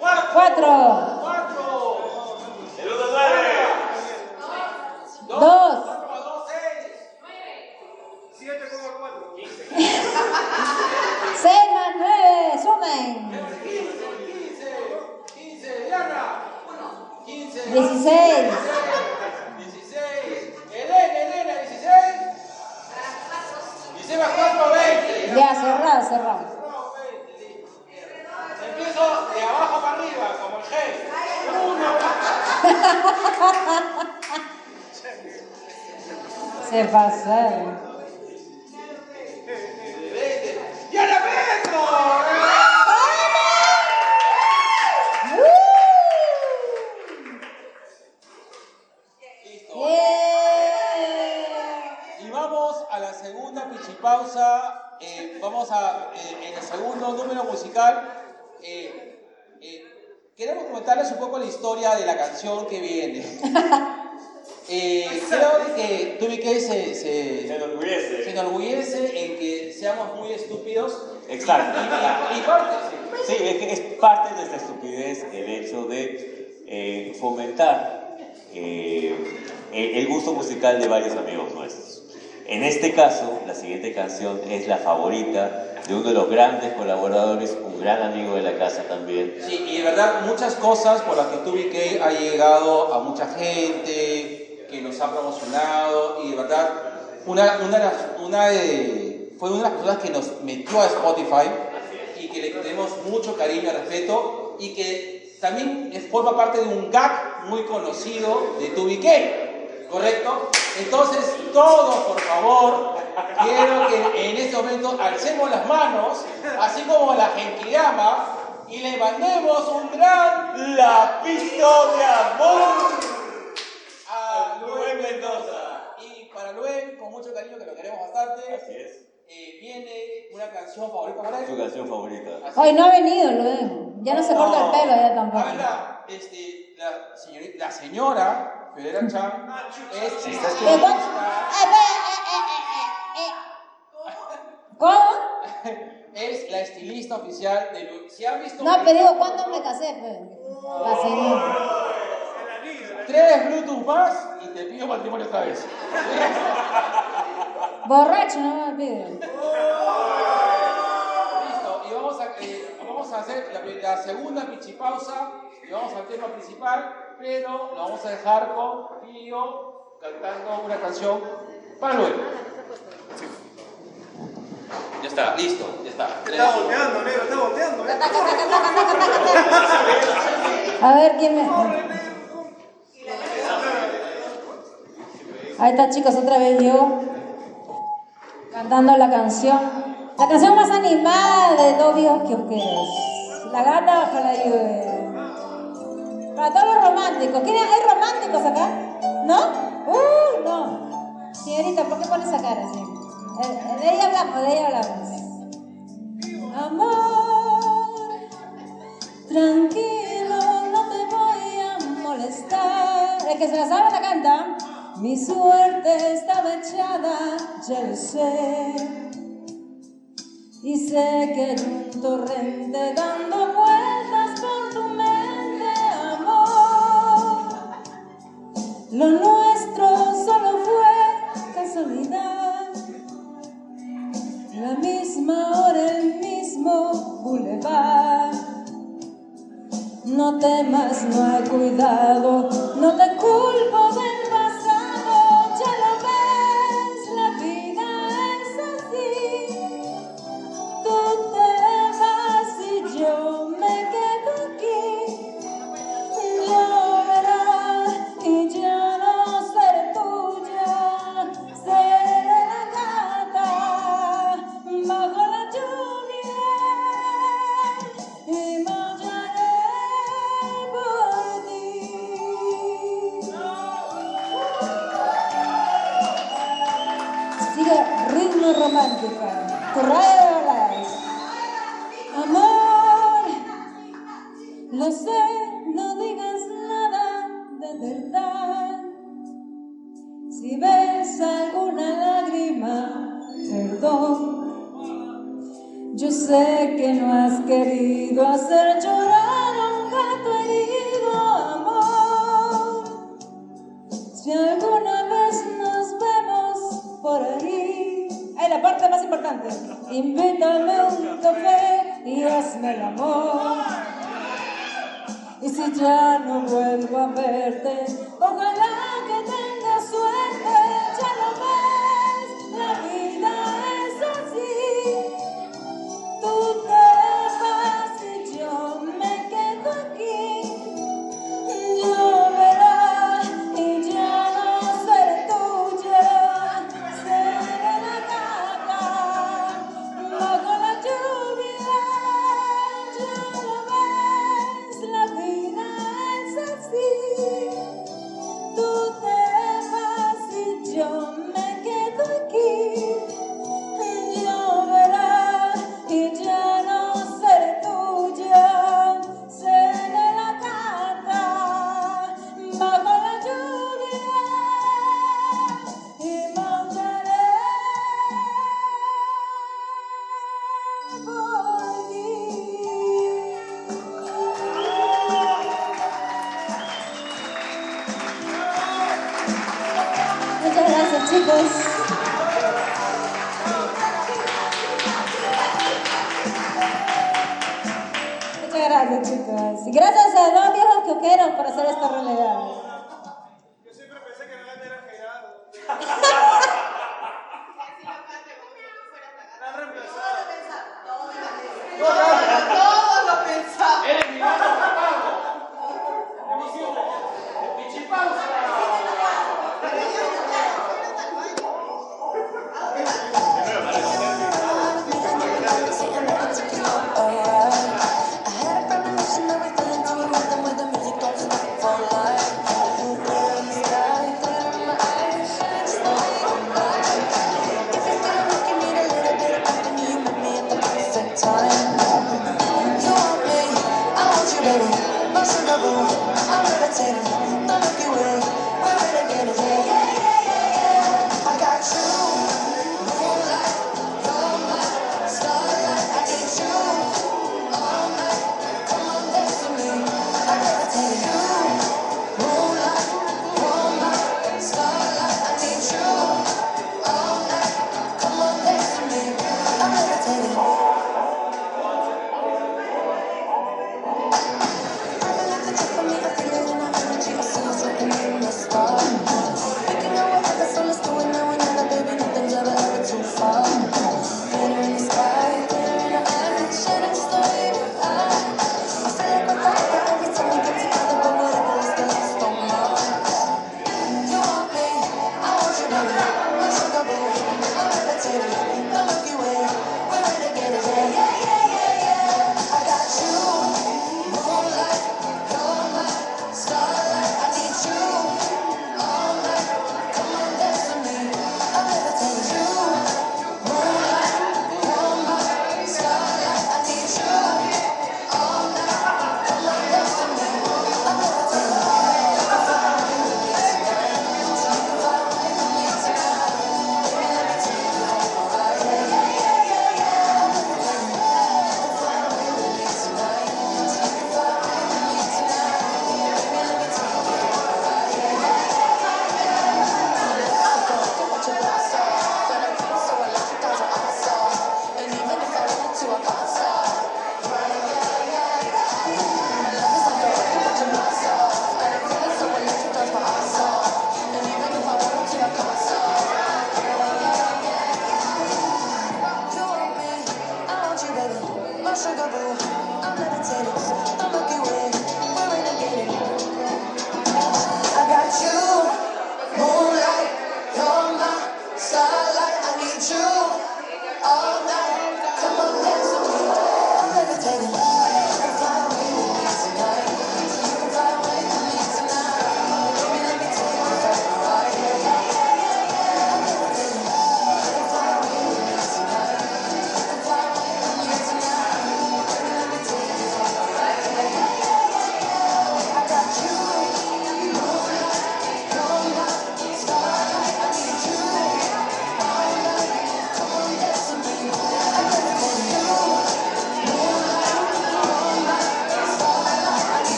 [SPEAKER 3] 4.
[SPEAKER 2] Cuatro.
[SPEAKER 3] 4.
[SPEAKER 4] El uno nueve.
[SPEAKER 2] Dos.
[SPEAKER 3] 4 más 2, 6.
[SPEAKER 1] 7 como 4.
[SPEAKER 2] Seis más nueve. Sumen.
[SPEAKER 3] 15. 15. Diana. 15.
[SPEAKER 2] Dieciséis.
[SPEAKER 3] 16. Elena, Elena, 16. 16 más 4, 20.
[SPEAKER 2] Ya, cerrado, cerrado.
[SPEAKER 3] Empiezo de abajo para arriba, como el G. 1.
[SPEAKER 2] Se pasaron.
[SPEAKER 3] Queremos comentarles un poco la historia de la canción que viene. Eh, creo que Tubi K se, se,
[SPEAKER 4] Se enorgullece.
[SPEAKER 3] se enorgullece en que seamos muy estúpidos.
[SPEAKER 4] Exacto.
[SPEAKER 3] Y, y parte, sí.
[SPEAKER 4] Sí, es que es parte de nuestra estupidez el hecho de eh, fomentar eh, el gusto musical de varios amigos nuestros. En este caso, la siguiente canción es la favorita de uno de los grandes colaboradores, un gran amigo de la casa también.
[SPEAKER 3] Sí, y de verdad muchas cosas por las que Tubi ha llegado a mucha gente, que nos ha promocionado y de verdad una, una, una de- fue una de las personas que nos metió a Spotify y que le tenemos mucho cariño y respeto y que también forma parte de un gag muy conocido de Tubi ¿correcto? Entonces todos por favor quiero que en este momento alcemos las manos así como la Genkidama y le mandemos un gran
[SPEAKER 4] ¡Lapito de amor!
[SPEAKER 3] a Luen Mendoza. Y para Luen, con mucho cariño, que lo queremos bastante,
[SPEAKER 4] Así es.
[SPEAKER 3] eh, viene una canción favorita para él.
[SPEAKER 4] Su canción favorita.
[SPEAKER 2] Hoy no ha venido, lo ven. Ya no se corta el pelo ya
[SPEAKER 3] A
[SPEAKER 2] tampoco.
[SPEAKER 3] ver, la, este, la, señorita, la señora Federa Chan es esta.
[SPEAKER 2] ¿Cómo?
[SPEAKER 3] es la estilista oficial de Luen. Si han visto
[SPEAKER 2] No, pero digo, ¿cuándo me casé? Pues? La señora.
[SPEAKER 3] tres Bluetooth más y te pido matrimonio otra vez.
[SPEAKER 2] Borracho, no me pide.
[SPEAKER 3] Listo, y vamos a, eh, vamos a hacer la, la segunda pichipausa y vamos al tema principal, pero lo vamos a dejar con Pío cantando una canción. para ah, Sí. Ya está, listo, ya está.
[SPEAKER 1] Está volteando, negro, está volteando. Eh.
[SPEAKER 2] A ver quién me. Ahí está, chicos, otra vez yo cantando la canción. La canción más animada de novios que os La gata bajo la lluvia. Para todos los románticos. ¿Quién ¿Hay románticos acá? ¿No? ¡Uh, no! Señorita, ¿por qué pones esa cara así? De ella hablamos, de ella hablamos. Amor, tranquilo, no te voy a molestar. El que se la sabe la canta. Mi suerte estaba echada, ya lo sé. Y sé que hay un torrente dando vueltas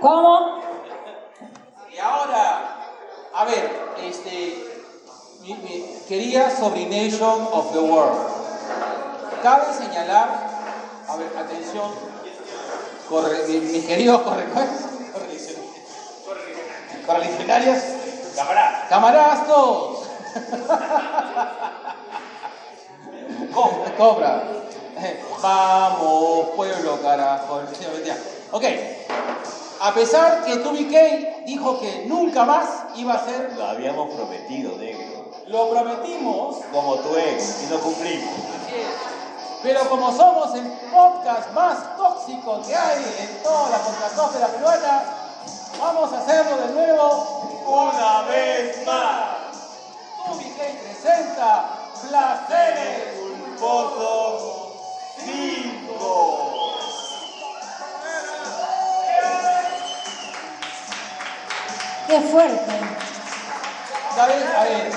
[SPEAKER 2] ¿Cómo?
[SPEAKER 3] Y ahora, a ver, este, mi, mi querida Sobrination of the World. Cabe señalar, a ver, atención, corre, mi- mis queridos correctores, correligionarios, camaradas, camaradas todos. Cobra, cobra. Vamos, pueblo, carajo. Ok. A pesar que Tubi K dijo que nunca más iba a ser,
[SPEAKER 4] Lo habíamos prometido, negro.
[SPEAKER 3] lo prometimos,
[SPEAKER 4] Como tu ex, y no cumplimos.
[SPEAKER 3] pero como somos el podcast más tóxico que hay en toda la podcastófera peruana, vamos a hacerlo de nuevo una vez más. Tubi presenta Placeres
[SPEAKER 4] Culposos 5.
[SPEAKER 2] Qué fuerte.
[SPEAKER 3] ¿Sabes? A ver,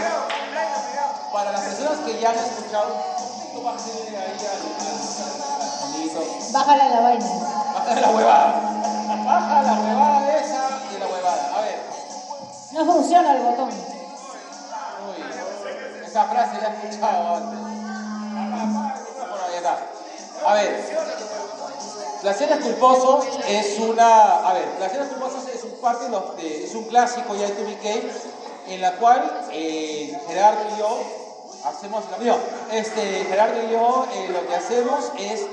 [SPEAKER 3] para las personas que ya han escuchado, tú bájale ahí sonido.
[SPEAKER 2] Bájale la vaina.
[SPEAKER 3] Baja la huevada. Baja la huevada esa de la huevada. A ver,
[SPEAKER 2] No funciona el botón.
[SPEAKER 3] uy, esa frase la he escuchado antes. Bueno, ya está. A ver, Placeres culposos es una. A ver, Placeres culposos es un parte de los- de- es un clásico ya de Tubi K, en la cual eh, Gerardo y yo hacemos mío. Este, Gerardo y yo eh, lo que hacemos es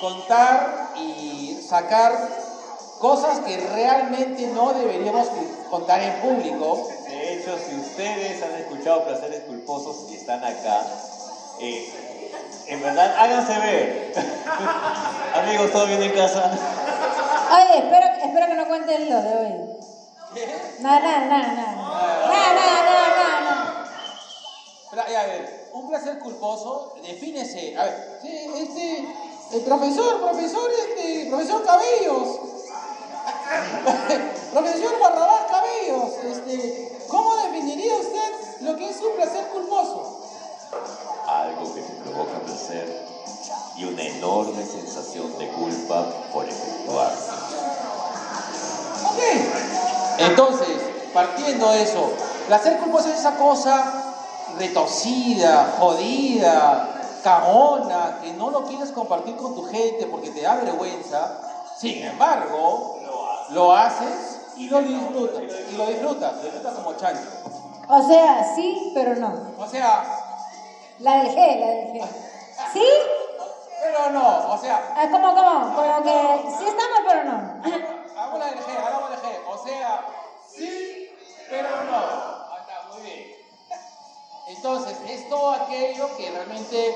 [SPEAKER 3] contar y sacar cosas que realmente no deberíamos contar en público.
[SPEAKER 4] De hecho, si ustedes han escuchado Placeres Culposos y están acá, eh, en verdad háganse ver. Amigos, ¿todo bien en casa?
[SPEAKER 2] Oye, espero, espero que no cuenten lo de hoy. Nada, nada, nada, nada. Nada, nada.
[SPEAKER 3] Pero, ya, a ver, un placer culposo, defínese. A ver, sí, este, el profesor, profesor, este, profesor Cabellos. profesor Barrabás Cabellos, este, ¿cómo definiría usted lo que es un placer culposo?
[SPEAKER 4] Algo que te provoca placer y una enorme sensación de culpa por efectuar.
[SPEAKER 3] Ok. Entonces, partiendo de eso, placer culposo es esa cosa retorcida, jodida, cagona, que no lo quieres compartir con tu gente porque te da vergüenza. Sin embargo, lo haces y lo disfrutas. Y lo disfrutas, lo disfrutas como chancho.
[SPEAKER 2] O sea, sí, pero no.
[SPEAKER 3] O sea,
[SPEAKER 2] La del G, la del G. ¿Sí?
[SPEAKER 3] pero no, o sea,
[SPEAKER 2] Es como, como, como que sí estamos, pero no.
[SPEAKER 3] hagamos la del G, hagamos la del G. O sea, sí, pero no. Ahí está, muy bien. Entonces, es todo aquello que realmente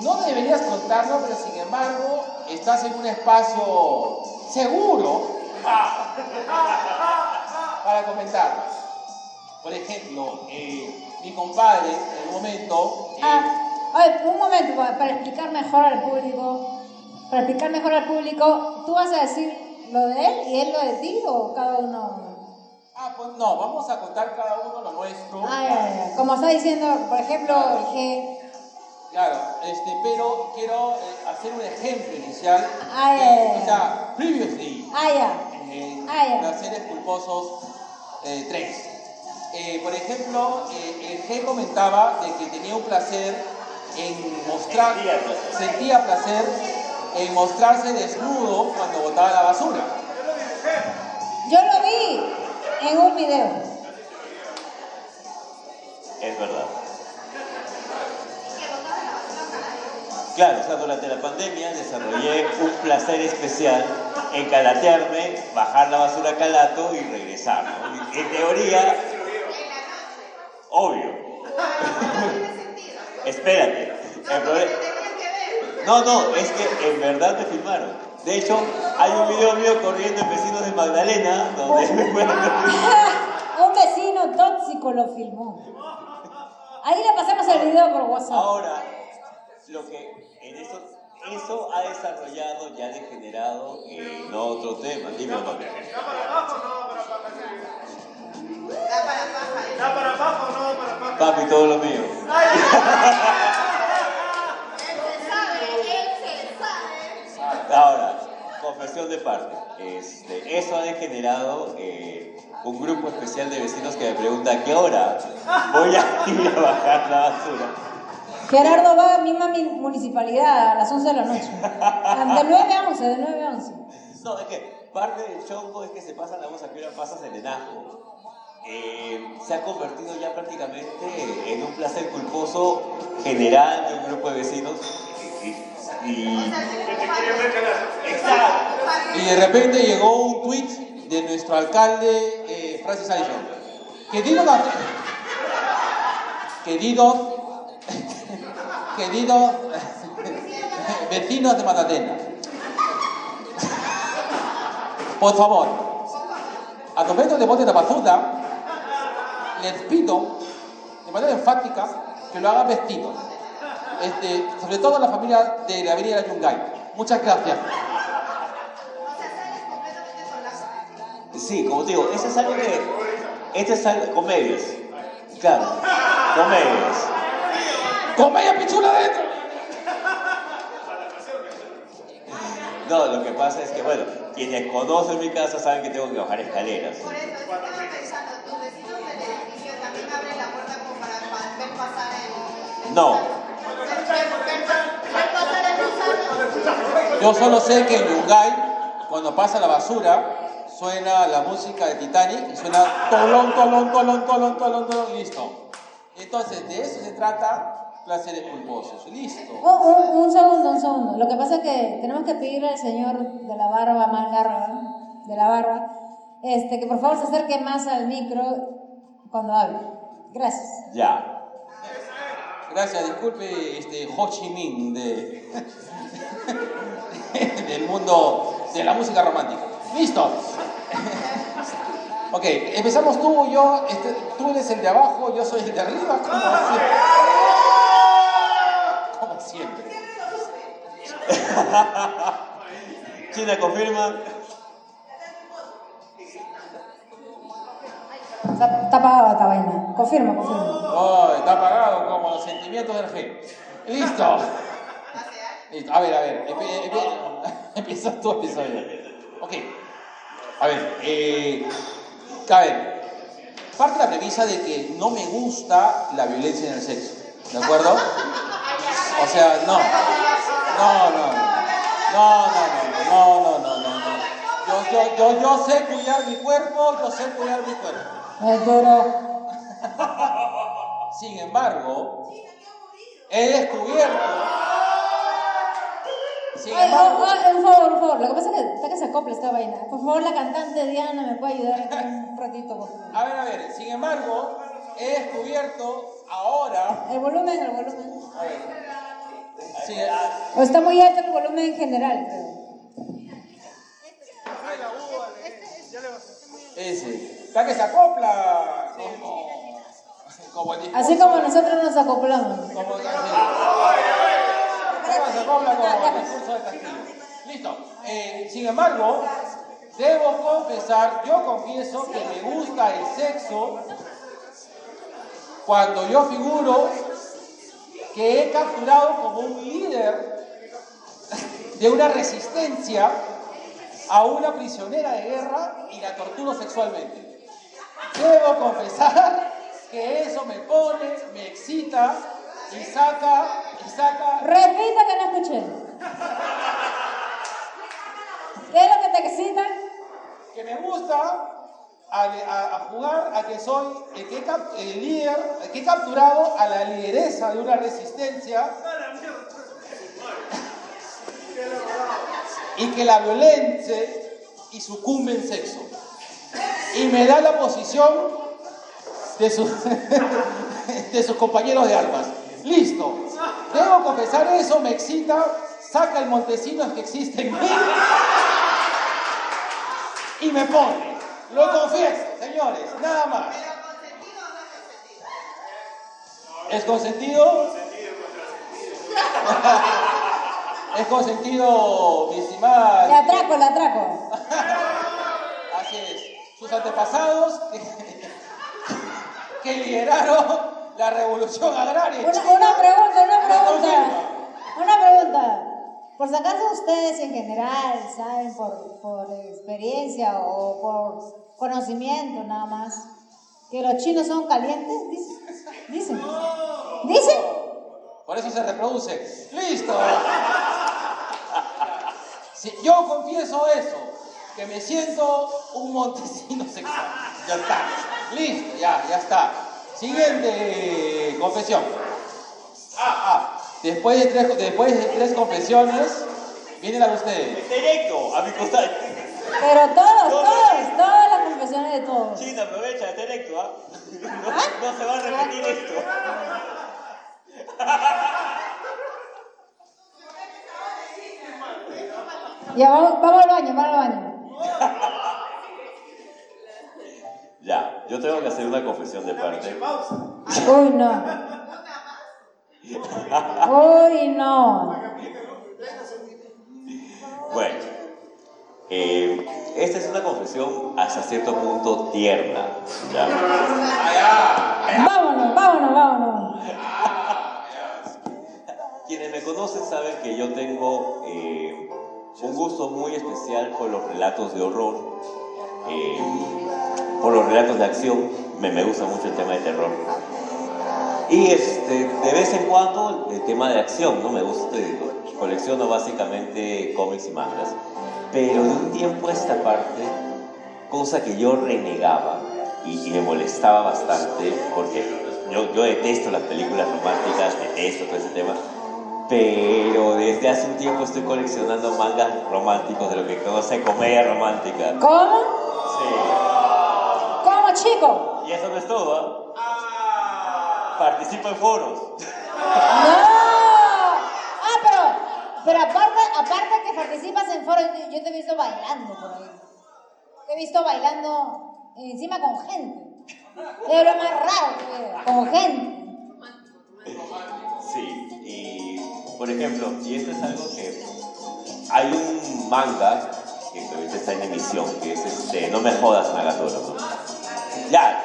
[SPEAKER 3] no deberías contarlo, pero sin embargo, estás en un espacio seguro para comentarlo. Por ejemplo, eh, mi compadre, en un momento, eh,
[SPEAKER 2] Ah, un momento, para, explicar mejor al público. Para explicar mejor al público, ¿tú vas a decir lo de él y él lo de ti o cada uno?
[SPEAKER 3] ah, pues no, vamos a contar cada uno lo nuestro.
[SPEAKER 2] Ah, ya, ya. Como está diciendo, por ejemplo, el G.
[SPEAKER 3] Claro, este, pero quiero eh, hacer un ejemplo inicial.
[SPEAKER 2] Ay,
[SPEAKER 3] que,
[SPEAKER 2] ay, ay.
[SPEAKER 3] o sea, previously,
[SPEAKER 2] Ah, ya.
[SPEAKER 3] en
[SPEAKER 2] Ah, ya.
[SPEAKER 3] Placeres Culposos 3. Por ejemplo, eh, el G comentaba de que tenía un placer en mostrar,
[SPEAKER 4] Sentía placer.
[SPEAKER 3] sentía placer en mostrarse desnudo cuando botaba la basura.
[SPEAKER 2] Yo lo vi en un video.
[SPEAKER 4] Es verdad. Claro, o sea, durante la pandemia desarrollé un placer especial en calatearme, bajar la basura a calato y regresar. ¿no? En teoría, obvio. Espérate. el proble- No, no, es que en verdad me filmaron. De hecho, hay un video mío corriendo en Vecinos de Magdalena donde me muestran
[SPEAKER 2] un vecino tóxico lo filmó. Ahí le pasamos el video por WhatsApp.
[SPEAKER 4] Ahora, lo que en eso, eso ha desarrollado, ya degenerado en otro tema. Dime,
[SPEAKER 5] ¿Da para paja o no da para paja?
[SPEAKER 4] Papi, todo lo mío. Ahora, confesión de parte. Este, eso ha degenerado eh, un grupo especial de vecinos que me pregunta a qué hora voy a ir a bajar la basura.
[SPEAKER 2] Gerardo va a misma mi- municipalidad a las 11 de la noche. De 9 a 11, de 9 a 11.
[SPEAKER 4] No, es que parte del show no es que se pasa la voz a qué hora pasas el enajo. Eh, se ha convertido ya prácticamente en un placer culposo general de un grupo de vecinos. Y,
[SPEAKER 3] de repente llegó un tweet de nuestro alcalde eh, Francis Allison. Queridos, queridos, vecinos de Matatena, por favor, a efectos de voz de la les pido de manera enfática que lo hagan vestidos. Este, sobre todo la familia de la avenida Yungay. Muchas gracias.
[SPEAKER 4] Sí, como te digo, ese es algo que. Este es algo. Comedias. Claro. Comedias.
[SPEAKER 3] ¡Comedia pichula adentro!
[SPEAKER 4] No, lo que pasa es que, bueno, quienes conocen mi casa saben que tengo que bajar escaleras.
[SPEAKER 7] Por eso, yo estaba pensando, tus vecinos del edificio también abren la puerta como para pa- ver pasar el...
[SPEAKER 4] No.
[SPEAKER 3] Yo solo sé que en Yungay, cuando pasa la basura, suena la música de Titanic y suena tolón, tolón, tolón, tolón, tolón, tolón, y listo. Entonces, de eso se trata placeres culposos. Listo.
[SPEAKER 2] Un, un- un segundo, un segundo. Lo que pasa es que tenemos que pedirle al señor de la barba más larga, de la barba, este, que por favor se acerque más al micro cuando hable. Gracias.
[SPEAKER 4] Ya.
[SPEAKER 3] Gracias, disculpe, este Ho Chi Minh de, del mundo de la música romántica. Listo. Ok, empezamos tú, yo, este, tú eres el de abajo, yo soy el de arriba, como siempre. Como siempre.
[SPEAKER 4] China confirma.
[SPEAKER 2] Está, está apagada esta vaina. Confirma, confirma.
[SPEAKER 3] Oh, está apagado como los sentimientos del G. Listo. Listo. A ver, a ver. empie- empie- Empiezas tú, empiezo yo. Ok. A ver, eh, a ver. Parte la premisa de que no me gusta la violencia en el sexo. ¿De acuerdo? O sea. No, no, no. No, no, no, no, no, no, no, no. Yo, yo, yo, yo sé cuidar mi cuerpo, yo sé cuidar mi cuerpo. Sin embargo, he descubierto. Sin
[SPEAKER 2] Ay,
[SPEAKER 3] embargo,
[SPEAKER 2] un favor, un favor. Lo que pasa es que está que se acopla esta vaina. Por favor, la cantante Diana me puede ayudar un ratito, por favor.
[SPEAKER 3] a ver, a ver, sin embargo, he descubierto ahora.
[SPEAKER 2] El volumen, el volumen.
[SPEAKER 3] A ver. Sí,
[SPEAKER 2] O está muy alto el volumen en general, creo.
[SPEAKER 3] ese. Que se acopla. Como, como el discurso-
[SPEAKER 2] Así como nosotros nos acoplamos.
[SPEAKER 3] Como, como se acopla como el discurso de Castillo. Listo. Eh, sin embargo, debo confesar, yo confieso que me gusta el sexo cuando yo figuro que he capturado como un líder de una resistencia a una prisionera de guerra y la torturo sexualmente. Debo confesar que eso me pone, me excita y saca, y saca
[SPEAKER 2] Repita que no escuché. ¿Qué es lo que te excita?
[SPEAKER 3] que me gusta a, a- a jugar a que soy el, que he cap- el líder, el que he capturado a la lideresa de una resistencia y que la violence y sucumbe en sexo. Y me da la posición de, sus de sus compañeros de armas. Listo. Debo confesar eso, me excita, saca el montesinos que existe en mí y me pone. Lo confieso, señores, nada más. ¿Es consentido? Es consentido, mi estimada.
[SPEAKER 2] Le atraco, le atraco.
[SPEAKER 3] Así es. Sus antepasados que, que lideraron la revolución agraria.
[SPEAKER 2] Una,
[SPEAKER 3] China,
[SPEAKER 2] una pregunta, una pregunta. Una pregunta. Por si acaso ustedes en general saben por, por experiencia o por conocimiento nada más que los chinos son calientes, dicen. Dicen. Dicen.
[SPEAKER 3] Por eso se reproduce. ¡Listo! Si yo confieso eso, que me siento un montesino sexual. Ya está. Listo, ya, ya está. Siguiente confesión. Ah, ah. Después de tres, después de tres confesiones, viene la de ustedes.
[SPEAKER 4] Directo, a mi costado.
[SPEAKER 2] Pero todos, todos, todas las confesiones de todos.
[SPEAKER 4] China, aprovecha, directo, ¿ah? No, no se va a repetir esto.
[SPEAKER 2] Ya, vamos, vamos al baño, vamos al baño.
[SPEAKER 4] Ya, yo tengo que hacer una confesión de parte.
[SPEAKER 2] Uy, no. Uy, no.
[SPEAKER 4] Bueno, eh, esta es una confesión hasta cierto punto tierna. ¿ya?
[SPEAKER 2] Vámonos, vámonos, vámonos.
[SPEAKER 4] Quienes me conocen saben que yo tengo eh, un gusto muy especial por los relatos de horror, eh, por los relatos de acción. Me, me gusta mucho el tema de terror. Y este, de vez en cuando el tema de acción, ¿no? Me gusta, colecciono básicamente cómics y mangas. Pero de un tiempo a esta parte, cosa que yo renegaba y, y me molestaba bastante, porque yo, yo detesto las películas románticas, detesto todo ese tema, pero desde hace un tiempo estoy coleccionando mangas románticos de lo que conoce comedia romántica.
[SPEAKER 2] ¿Cómo?
[SPEAKER 4] Sí.
[SPEAKER 2] ¿Cómo, chico?
[SPEAKER 4] Y eso no es todo, ¿ah? Participo en foros.
[SPEAKER 2] ¡No! Ah, pero, pero aparte, aparte que participas en foros, yo- yo te he visto bailando por ahí. Te he visto bailando encima con gente. Es lo más raro que veo, con gente.
[SPEAKER 4] Por ejemplo, y esto es algo que hay un manga que ahorita está en emisión, que es este, No me jodas Nagatoro. Ya,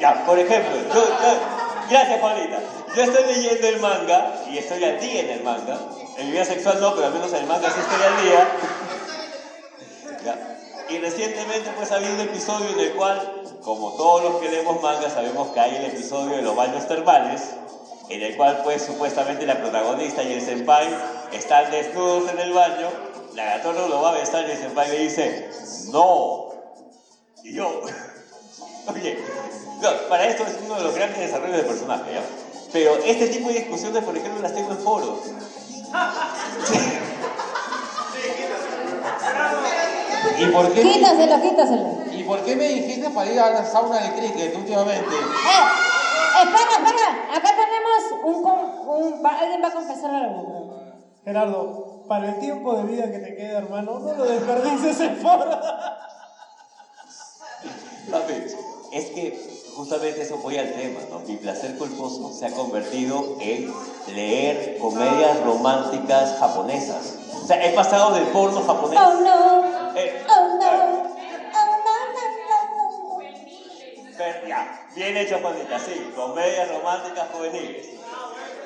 [SPEAKER 4] ya, por ejemplo, yo, yo- gracias Juanita, yo estoy leyendo el manga y estoy al día en el manga, en mi vida sexual no, pero al menos en el manga sí estoy al día. Ya. Y recientemente pues ha habido un episodio en el cual, como todos los que leemos manga, sabemos que hay el episodio de los baños termales, en el cual pues supuestamente la protagonista y el senpai están desnudos en el baño, Nagatoro lo va a besar y el senpai le dice, no. Y yo, oye, no, para esto es uno de los grandes desarrollos del personaje, ¿ya? Pero este tipo de discusiones, por ejemplo, las tengo en foros.
[SPEAKER 3] ¿Y por qué?
[SPEAKER 2] Quítaselo, quítaselo.
[SPEAKER 3] ¿Y por qué me dijiste para ir a la sauna de cricket últimamente?
[SPEAKER 2] Eh, espera, espera. Acá tenemos un, alguien va a confesar algo.
[SPEAKER 1] Gerardo, para el tiempo de vida que te queda, hermano, no lo desperdices en foro.
[SPEAKER 4] Papi, es que justamente eso voy al tema, ¿no? Mi placer culposo se ha convertido en leer comedias románticas japonesas. O sea, he pasado del porno japonés.
[SPEAKER 2] Oh no,
[SPEAKER 4] Eh,
[SPEAKER 2] oh no,
[SPEAKER 4] bien hecho, Juanita, sí, comedias románticas juveniles.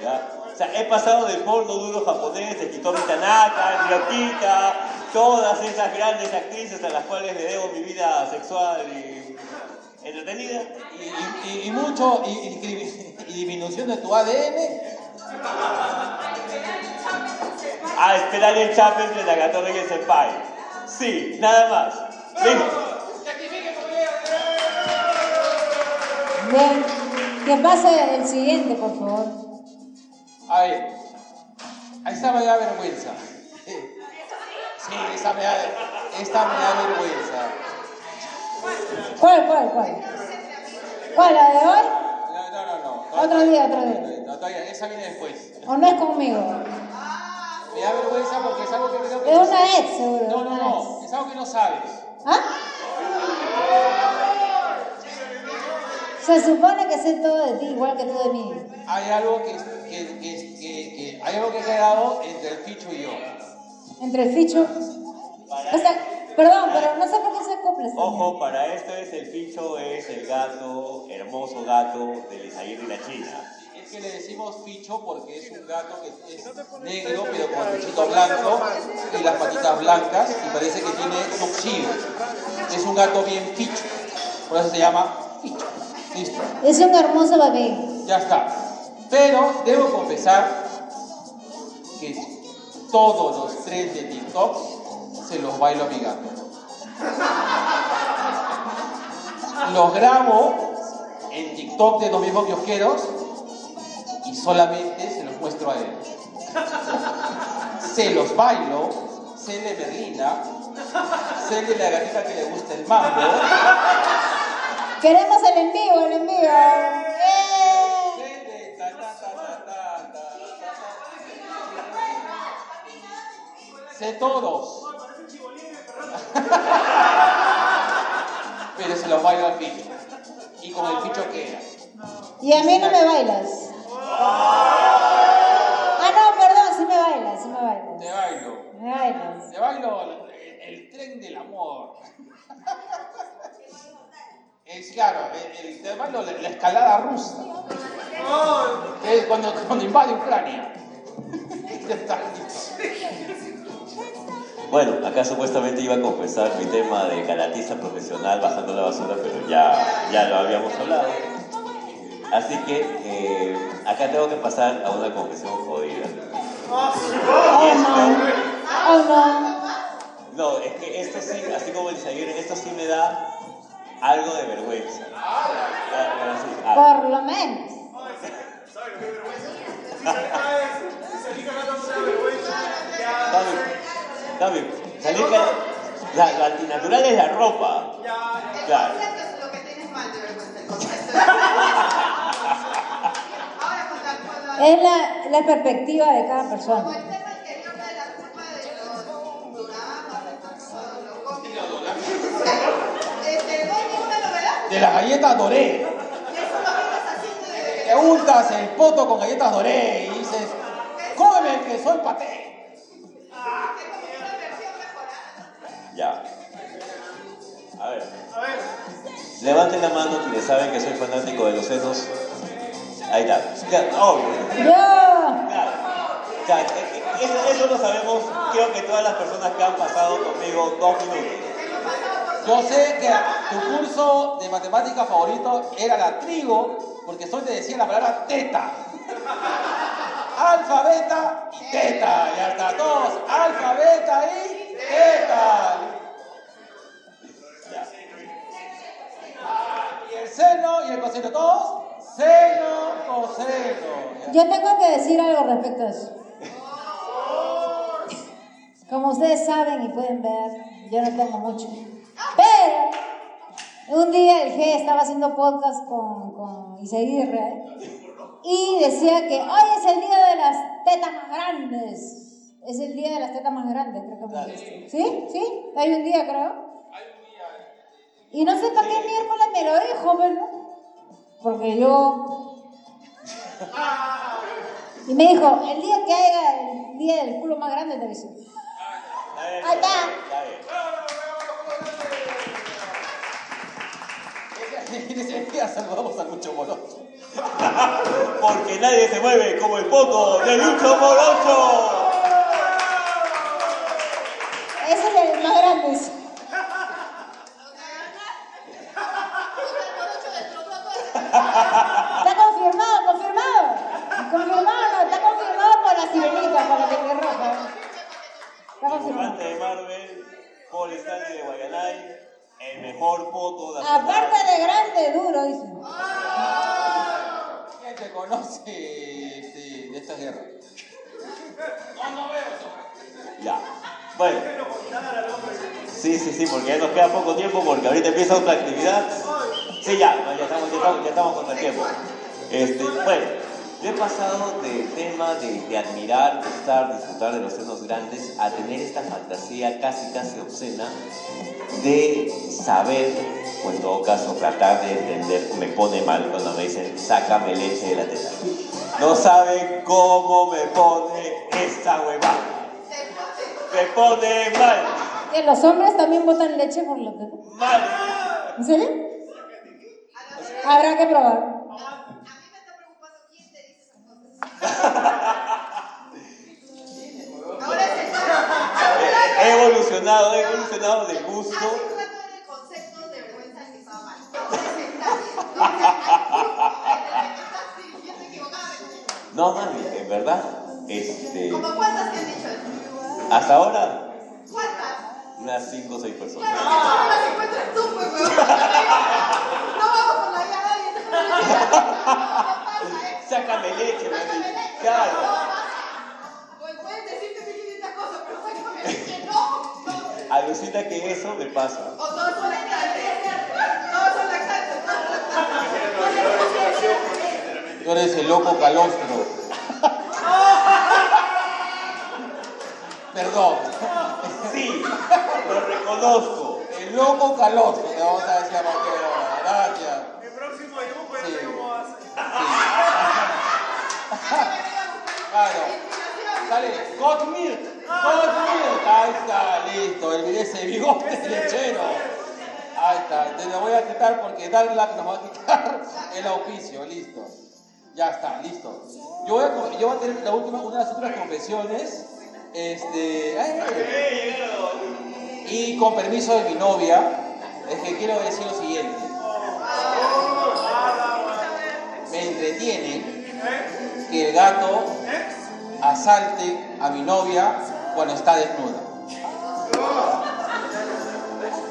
[SPEAKER 4] ¿ya? sea, he pasado del porno duro japonés, de Hitomi Tanaka, Ryokita, todas esas grandes actrices a las cuales le debo mi vida sexual y entretenida.
[SPEAKER 3] Y, y- y mucho, y, y- disminución de tu ADN.
[SPEAKER 4] A esperar el chape entre Nagatorro y el Senpai. Sí, nada más. Listo.
[SPEAKER 2] Bien. Que pase el siguiente, por favor.
[SPEAKER 3] A ver, esta me da vergüenza. Sí, esta me da, esta me da vergüenza.
[SPEAKER 2] ¿Cuál, cuál, cuál? ¿Cuál, la de hoy?
[SPEAKER 3] No, no, no. no.
[SPEAKER 2] Otro día, otro día.
[SPEAKER 3] No, todavía, esa viene después.
[SPEAKER 2] ¿O no es conmigo?
[SPEAKER 3] Me da vergüenza porque es algo que creo que
[SPEAKER 2] Es
[SPEAKER 3] no
[SPEAKER 2] una
[SPEAKER 3] sabes.
[SPEAKER 2] ex, seguro.
[SPEAKER 3] No, no, no. Es algo que no sabes.
[SPEAKER 2] ¿Ah? Se supone que sé todo de ti, igual que tú de mí.
[SPEAKER 3] Hay algo que, que, que, que- que- hay algo que ha quedado entre el ficho y yo.
[SPEAKER 2] Entre el ficho. O sea, perdón, pero no sé por qué se acopla esta
[SPEAKER 4] Ojo, para esto es el ficho, es el gato, hermoso gato del Isaguirre y la China.
[SPEAKER 3] Es que le decimos ficho porque es un gato que es negro, pero con el pechito blanco y las patitas blancas y parece que tiene tuxedo. Es un gato bien ficho. Por eso se llama ficho. Listo.
[SPEAKER 2] Es un hermoso bebé.
[SPEAKER 3] Ya está. Pero debo confesar que todos los tres de TikTok se los bailo a mi gato. Los grabo en TikTok de los mismos kiosqueros y solamente se los muestro a él. Se los bailo, sé de Berlina, sé de la gatita que le gusta el mambo.
[SPEAKER 2] Queremos el en vivo, el en vivo. ¡Eh!
[SPEAKER 3] Sé todos. Pero se los bailo al ficho. Y con el ficho queda.
[SPEAKER 2] Y a mí no me bailas. Ah, no, perdón, sí me bailas, sí me bailas.
[SPEAKER 3] Te bailo.
[SPEAKER 2] Me bailas.
[SPEAKER 3] Te bailo el, el tren del amor. Es claro, el, el- te bailo la, la escalada rusa. Que es cuando, cuando invade Ucrania. Ya está.
[SPEAKER 4] Bueno, acá supuestamente iba a confesar mi tema de karatista profesional bajando la basura, pero ya, ya lo habíamos hablado. Así que eh, acá tengo que pasar a una confesión jodida.
[SPEAKER 2] No.
[SPEAKER 4] Es que esto sí, así como el Isaguirre, esto sí me da algo de vergüenza.
[SPEAKER 2] Por lo menos.
[SPEAKER 4] Salir la, la antinatural es la ropa. Claro.
[SPEAKER 7] lo que tienes mal de vergüenza. el concepto. Ahora con la, con la,
[SPEAKER 2] Es la, la perspectiva de cada persona.
[SPEAKER 7] De
[SPEAKER 3] las galletas doré. Te untas el poto con galletas doré y dices, cómeme que soy paté.
[SPEAKER 4] Ya. A ver. Levanten la mano quienes saben que soy fanático de los senos. Ahí está. Obvio.
[SPEAKER 2] Yo.
[SPEAKER 4] Claro. O sea, eh, eso, eso lo sabemos, creo que todas las personas que han pasado conmigo dos minutos.
[SPEAKER 3] Yo sé que tu curso de matemática favorito era la trigo, porque solo te decía la palabra teta. Alfa, beta y teta. Ya está, todos. Alfa, beta y teta. Y el seno y el coseno, todos. Seno, coseno.
[SPEAKER 2] Yo tengo que decir algo respecto a eso. Como ustedes saben y pueden ver, yo no tengo mucho. Pero un día el G estaba haciendo podcast con, con Iseguirre y decía que hoy es el día de las tetas más grandes. Es el día de las tetas más grandes, creo que me dijiste. ¿Sí? ¿Sí? Hay un día, creo. Y no sé para qué miércoles me lo dijo, pero porque yo y me dijo, el día que haya el día del culo más grande te aviso. Ahí está.
[SPEAKER 3] En ese día saludamos a Lucho Morocho.
[SPEAKER 4] Porque nadie se mueve como el poto de Lucho Morocho.
[SPEAKER 2] Ese es el más grande. Está confirmado, confirmado. Confirmado, no, está confirmado por la sirenita, por la pelirroja. Está confirmado.
[SPEAKER 4] Figurante de Marvel, Paul Stanley de Guayanay, el mejor poto de
[SPEAKER 2] Aparte de grande, duro, dice.
[SPEAKER 3] ¿Quién te conoce este, de esta guerra? No, no veo eso.
[SPEAKER 4] Ya. Bueno. Sí, sí, sí, porque ya nos queda poco tiempo porque ahorita empieza otra actividad. Sí, ya, ya, estamos, ya, estamos, ya estamos contra el tiempo. Este, bueno, yo he pasado del tema de, de admirar, gustar, disfrutar de los senos grandes a tener esta fantasía casi, casi obscena de saber, o en todo caso tratar de entender, me pone mal cuando me dicen, sácame leche de la teta. No saben cómo me pone esa huevada. Me pone mal,
[SPEAKER 2] ¿Que los hombres también botan leche por la teta?
[SPEAKER 4] mal.
[SPEAKER 2] ¿En serio? Habrá que probar.
[SPEAKER 7] Ahora es el
[SPEAKER 4] He he evolucionado, he evolucionado de gusto. No, mami, en verdad, este,
[SPEAKER 7] ¿Cómo cuántas te han dicho eso?
[SPEAKER 4] hasta ahora,
[SPEAKER 7] ¿Cuántas?
[SPEAKER 4] unas 5 o 6 personas.
[SPEAKER 7] Claro, no las encuentras tú, pues. No vamos con la de nadie.
[SPEAKER 4] Sácame leche, mami. Claro.
[SPEAKER 7] No.
[SPEAKER 4] Alucina que eso me pasa.
[SPEAKER 7] O todos son lactantes. Todos son lactantes, todos.
[SPEAKER 3] Tú eres el loco calostro. Perdón.
[SPEAKER 4] Sí, lo reconozco.
[SPEAKER 3] El loco calostro, te vamos a decir a partir de ahora. Gracias.
[SPEAKER 1] El próximo dibujo ya
[SPEAKER 3] Sí.
[SPEAKER 1] cómo hace.
[SPEAKER 3] Claro. Sale, got milk. Ahí está, listo. El ese bigote lechero. Ahí está. Te lo voy a quitar porque Darla nos va a quitar el auspicio. Listo. Ya está, listo. Yo voy a, yo voy a tener la última, una de las últimas confesiones. Este. ay, y con permiso de mi novia, es que quiero decir lo siguiente. Me entretiene que el gato asalte a mi novia cuando está desnuda.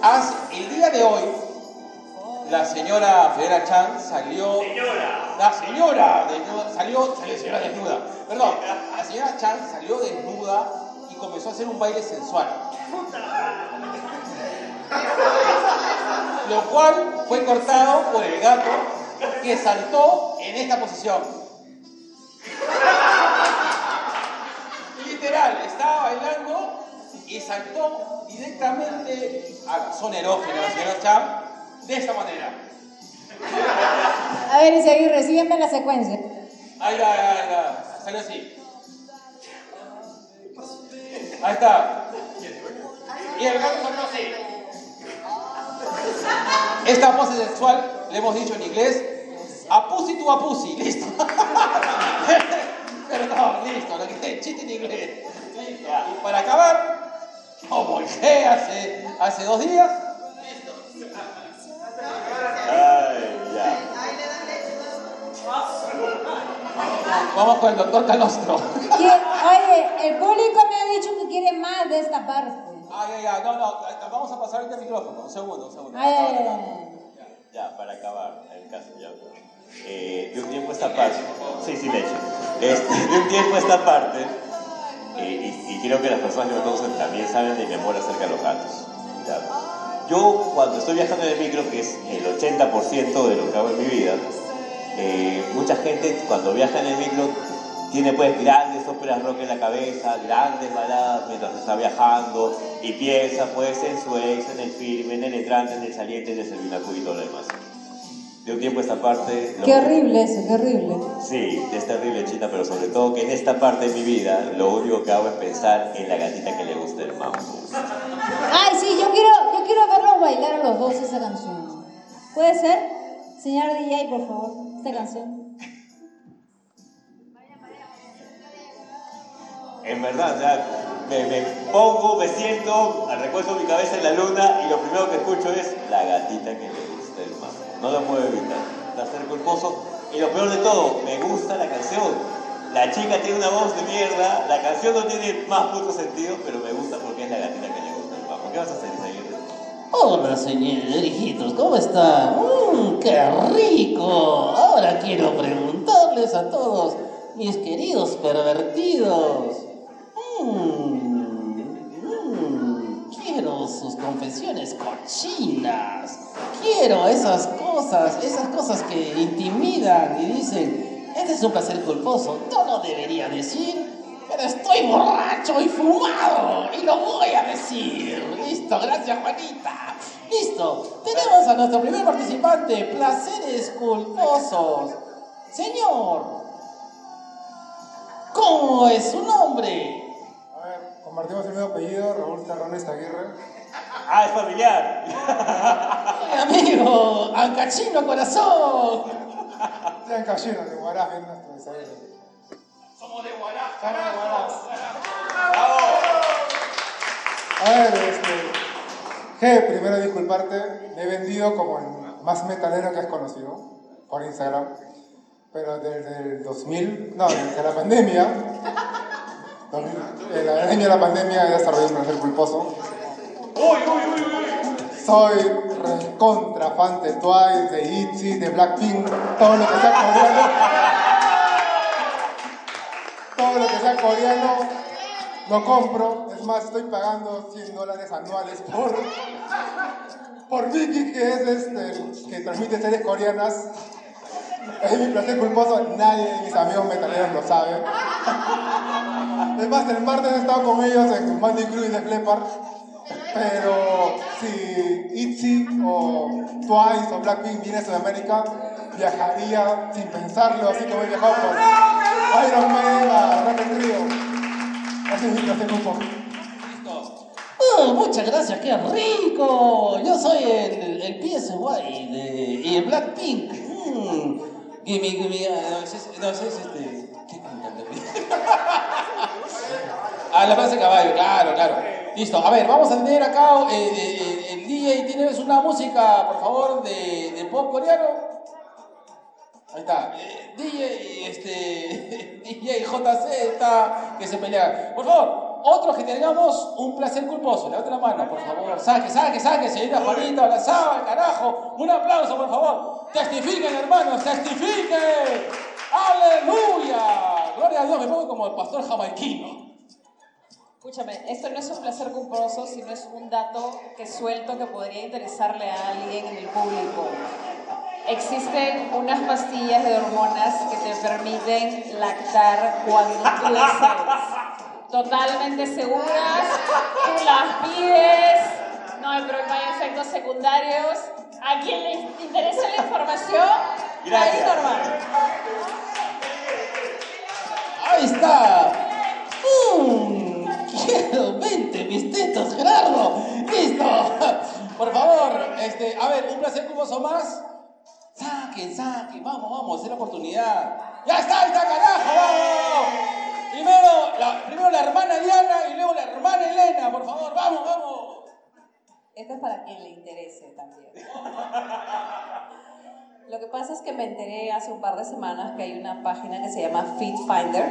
[SPEAKER 3] Haz- el día de hoy, la señora Federa Chan salió. La señora desnuda, salió, salió señora desnuda. Perdón, la señora Chan salió desnuda y comenzó a hacer un baile sensual. Lo cual fue cortado por el gato que saltó en esta posición. Literal, estaba bailando y saltó directamente a la zona erógena de la señora Chan de esta manera.
[SPEAKER 2] A ver, Isaguirre, sígueme la secuencia.
[SPEAKER 3] Ahí está, ahí está, ahí está. Salió así. Ahí está. Y el gato salió así. Esta pose sexual, le hemos dicho en inglés, a pussy to a pussy, listo. Perdón, listo, lo que el chiste en inglés. Listo. Y para acabar, como dije hace, hace dos días,
[SPEAKER 4] Ay, ya.
[SPEAKER 3] vamos con el doctor Calostro.
[SPEAKER 2] ¿Quién- Oye, el público me ha dicho que quiere más de esta parte.
[SPEAKER 3] Ay, ay, ay, no, no, vamos a pasar el micrófono, un segundo, un segundo.
[SPEAKER 2] Ay, ay, ay.
[SPEAKER 4] Ya, para acabar, en caso ya. Eh, de un tiempo a esta parte, sí, sí, leche. Este, de un tiempo esta parte, eh, y, creo que las personas que me conocen también saben de mi amor acerca de los gatos. Ya. Yo, cuando estoy viajando en el micro, que es el 80% de lo que hago en mi vida, eh, mucha gente cuando viaja en el micro tiene pues grandes óperas rock en la cabeza, grandes baladas mientras está viajando y piensa pues en su ex, en el firme, en el entrante, en el saliente, en el servinacu y todo lo demás de tiempo a esta parte...
[SPEAKER 2] Qué horrible eso, qué horrible.
[SPEAKER 4] Sí, es terrible, Chita, pero sobre todo que en esta parte de mi vida lo único que hago es pensar en la gatita que le gusta el mambo.
[SPEAKER 2] Ay, sí, yo quiero, yo quiero verlos bailar a los dos esa canción. ¿Puede ser? Señor DJ, por favor, esta canción.
[SPEAKER 4] En verdad, o sea, me, me pongo, me siento, recuerdo mi cabeza en la luna y lo primero que escucho es la gatita que le gusta. No lo puedo evitar. Placer culposo. Y lo peor de todo, me gusta la canción. La chica tiene una voz de mierda, la canción no tiene más puto sentido, pero me gusta porque es la gatita que le gusta el mambo. ¿Qué vas a hacer, Isaguirre?
[SPEAKER 3] Hola, señoritos, ¿cómo están? ¡Mmm, qué rico! Ahora quiero preguntarles a todos, mis queridos pervertidos. Mmm, quiero sus confesiones cochinas. Quiero esas cosas, esas cosas que intimidan y dicen, este es un placer culposo. No lo debería decir, pero estoy borracho y fumado y lo voy a decir. Listo, gracias Juanita. Listo, tenemos a nuestro primer participante, placeres culposos. Señor, ¿cómo es su nombre?
[SPEAKER 13] Compartimos el mismo apellido, Raúl Terrones Aguirre.
[SPEAKER 4] Ah, es familiar.
[SPEAKER 3] Mi amigo, Ancachino Corazón.
[SPEAKER 13] Sean cayeron de Guarás, bien nuestro Isaguirre.
[SPEAKER 3] Somos de Guará.
[SPEAKER 13] Somos de Guarás. A ver, este. G, primero disculparte, me he vendido como el más metalero que has conocido por Instagram. Pero desde el 2000, no, desde la pandemia, 2000, en la año de la pandemia he desarrollado un placer culposo. Soy recontra fan de Twice, de ITZY, de Blackpink, todo lo que sea coreano. Todo lo que sea coreano lo compro. Es más, estoy pagando 100 dólares anuales por, por Vicky, que es este, que transmite series coreanas. Es mi placer culposo, nadie de mis amigos metaleros lo sabe. Es más, el martes he estado con ellos en Mandy Crew y The Leppard. Pero si ITZY o Twice o Blackpink viene a Sudamérica, viajaría sin pensarlo, así como he viajado con Iron Man a Rock Rio. Ese es mi placer culposo.
[SPEAKER 3] Oh, muchas gracias, qué rico. Yo soy el, el PSY de, y el Blackpink. Mm. No, ese es, no, este. ¿Qué ah, la plaza de caballo, claro, claro. Listo, a ver, vamos a tener acá eh, eh, el DJ. ¿Tienes una música, por favor, de, pop coreano? Ahí está. Eh, DJ, este, DJ está que se pelea. Por favor, otros que tengamos un placer culposo. Levante la mano, por favor. Saque, saque, saque, señorita Juanita, sábana, carajo. Un aplauso, por favor. Testifiquen, hermanos, testifiquen. Aleluya. Gloria a Dios, me pongo como el pastor jamaiquino.
[SPEAKER 10] Escúchame, esto no es un placer culposo, sino es un dato que suelto que podría interesarle a alguien en el público. Existen unas pastillas de hormonas que te permiten lactar cuando tú desees. Totalmente seguras, tú las pides, no hay, pro- no hay efectos secundarios. ¿A quien le interesa la información?
[SPEAKER 4] Gracias.
[SPEAKER 10] Ahí normal.
[SPEAKER 3] Ahí está. Mm, quiero 20 mis Gerardo. Listo. Por favor, este, a ver, un placer culposo más. Saquen, saquen, vamos, vamos, es la oportunidad. Ya está, ahí está, carajo, vamos. Primero la, primero la hermana Diana y luego la hermana Elena, por favor, vamos, vamos.
[SPEAKER 2] Esto es para quien le interese también. Lo que pasa es que me enteré hace un par de semanas que hay una página que se llama Fit Finder,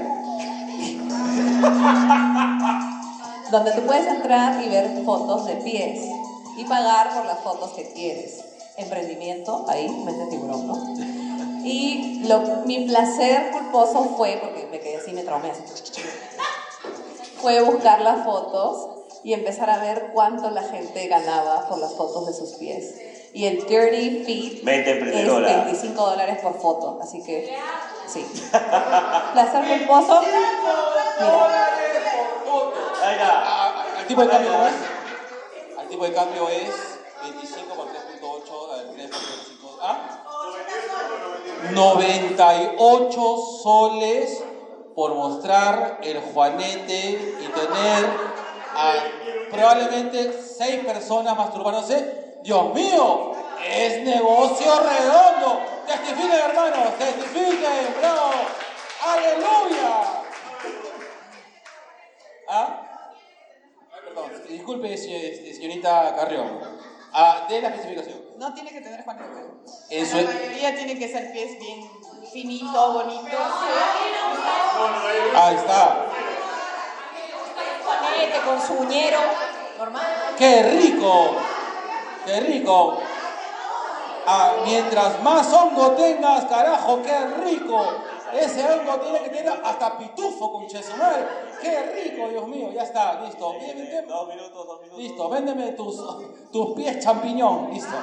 [SPEAKER 2] donde tú puedes entrar y ver fotos de pies y pagar por las fotos que quieres. Emprendimiento, ahí, mente tiburón, ¿no? Y lo, mi placer culposo fue, porque me quedé así, me traumé así, fue buscar las fotos y empezar a ver cuánto la gente ganaba por las fotos de sus pies. Y el Dirty Feet
[SPEAKER 4] Mente
[SPEAKER 2] es
[SPEAKER 4] emprendedora.
[SPEAKER 2] 25 dólares por foto, así que sí. Placer culposo. Mira,
[SPEAKER 4] Ahí está.
[SPEAKER 11] Ah, ¿Al tipo de cambio es? Al tipo de cambio es 25 por 3.8, a ver, 3.5, ¿ah? 98 soles por mostrar el juanete y tener a probablemente 6 personas masturbándose. Dios mío, es negocio redondo. Testifiquen, hermanos, testifiquen, bravo. Aleluya.
[SPEAKER 3] ¿Ah? Perdón, disculpe, se- señorita Carrión. Ah, de la especificación.
[SPEAKER 7] No tiene que tener Juanete.
[SPEAKER 3] En su-
[SPEAKER 7] La mayoría tiene que ser pies bien finito, bonito.
[SPEAKER 3] Ahí está.
[SPEAKER 10] Juanete con su uñero, normal.
[SPEAKER 3] ¡Qué rico! ¡Qué rico! Ah, mientras más hongo tengas, carajo, qué rico. Ese hongo tiene que tener hasta pitufo con chesumal. ¡Qué rico, Dios mío! Ya está, listo.
[SPEAKER 4] Dos minutos, dos minutos.
[SPEAKER 3] Listo, véndeme tus, tus pies champiñón. Listo.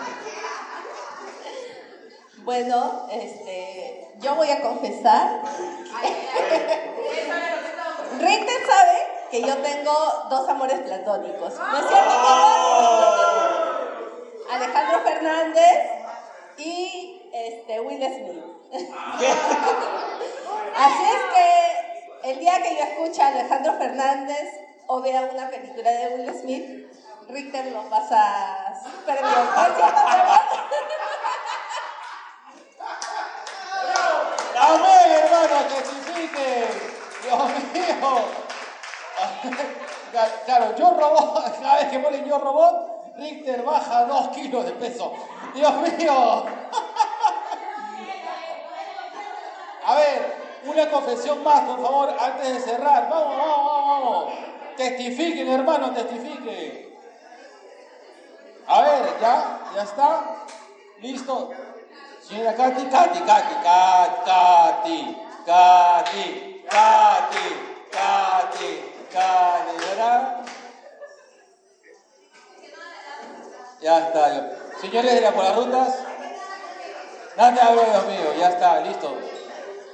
[SPEAKER 7] Bueno, este, yo voy a confesar. Richter sabe que yo tengo dos amores platónicos. ¿No es cierto? Alejandro Fernández y este, Will Smith. Así es que el día que yo escuche a Alejandro Fernández o vea una película de Will Smith, Richter lo pasa súper bien.
[SPEAKER 3] ¡Amén, hermano! ¡Testifique! ¡Dios mío! Claro, yo robot, cada vez que ponen yo robot, Richter baja dos kilos de peso. ¡Dios mío! A ver, una confesión más, por favor, antes de cerrar. Vamos, vamos, vamos, vamos. Testifiquen, hermano, testifiquen. A ver, ya, ya está. Listo. Señora Katy, Katy, Katy, Katy, Katy, Katy, Katy, Katy, ¿verdad? Ya está. Señores de la por las rutas, nadie habla, Dios mío, ya está, listo.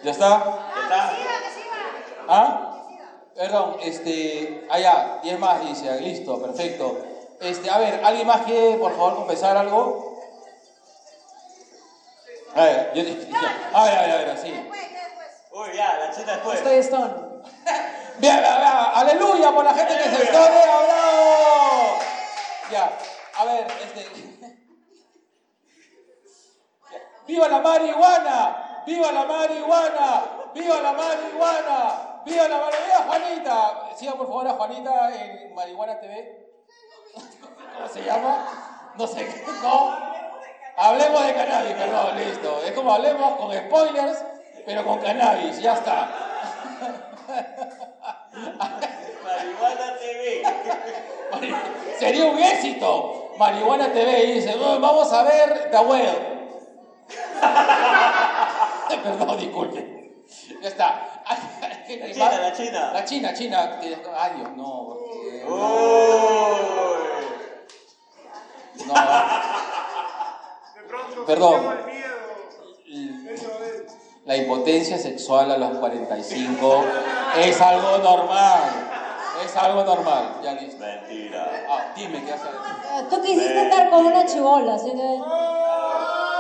[SPEAKER 3] ¿Ya está? ¿Ah? Perdón, este, allá, 10 más dice, listo, perfecto. Este, a ver, ¿alguien más quiere, por favor, confesar algo? A ver, yo, a ver, a ver, a ver, así.
[SPEAKER 4] Uy, ya, la chita después.
[SPEAKER 10] Estoy stone.
[SPEAKER 3] Bien, bien, bien, aleluya por la gente que se esconde, bravo. Ya, a ver, este. ¡Viva la marihuana! ¡Viva la marihuana! ¡Viva la marihuana! ¡Viva la marihuana! Juanita! Siga por favor a Juanita en Marihuana TV. ¿Cómo se llama? No sé, no. Hablemos de cannabis, perdón, listo. Es como hablemos con spoilers, pero con cannabis, ya está.
[SPEAKER 4] Marihuana TV.
[SPEAKER 3] Sería un éxito. Marihuana TV y dice, "Oh, vamos a ver The Well. Perdón, disculpe. Ya está.
[SPEAKER 4] La China, la China.
[SPEAKER 3] La China, China. Ay, Dios, no. porque-
[SPEAKER 4] Uy.
[SPEAKER 3] No.
[SPEAKER 1] De pronto,
[SPEAKER 3] Perdón.
[SPEAKER 1] el miedo. Eso es.
[SPEAKER 3] La impotencia sexual a los 45 es algo normal. Es algo normal. Ya listo.
[SPEAKER 4] Mentira.
[SPEAKER 3] Ah, dime qué haces.
[SPEAKER 2] Tú quisiste estar con una chibola, así que...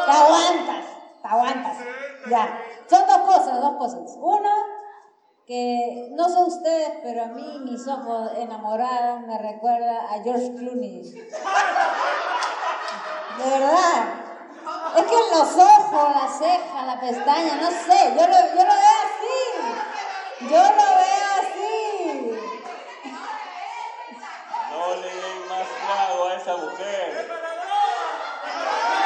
[SPEAKER 2] Te aguantas, te aguantas. Ya. Son dos cosas, dos cosas. Uno, que no sé ustedes, pero a mí mis ojos enamorados me recuerda a George Clooney. De verdad. Es que los ojos, la ceja, la pestaña, no sé, yo lo, yo lo veo así. Yo lo veo así.
[SPEAKER 4] No le den más trago a esa mujer.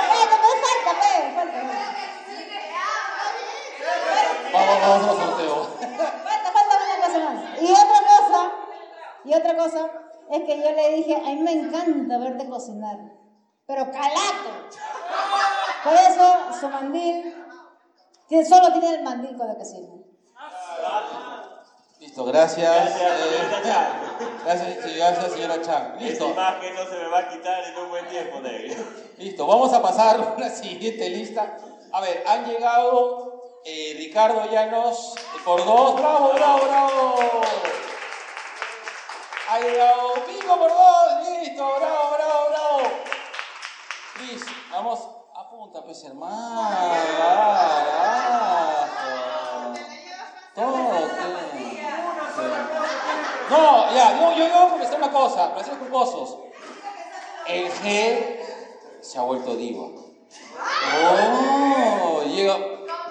[SPEAKER 2] Falta, pues, falta, pues, falta.
[SPEAKER 3] Vamos, sorteos.
[SPEAKER 2] Falta, falta una cosa más. Y otra cosa, y otra cosa, es que yo le dije, a mí me encanta verte cocinar, pero calato. Por eso su mandil, solo tiene el mandil cuando cocina.
[SPEAKER 3] Listo, gracias.
[SPEAKER 4] Gracias,
[SPEAKER 3] eh, gracias, sí, gracias, señora Chan.
[SPEAKER 4] Esa
[SPEAKER 3] Listo.
[SPEAKER 4] imagen no se me va a quitar en un buen tiempo, negro.
[SPEAKER 3] Listo, vamos a pasar a la siguiente lista. A ver, han llegado eh, Ricardo Llanos por dos. ¡Bravo, bravo, bravo! Ha llegado Pico por dos. Listo, bravo, bravo, bravo. Listo, vamos. Apunta, pues, hermano. Todo. No, ya, yo, yo, yo voy a confesar una cosa, ser culposos. El G se ha vuelto diva. Oh, llega,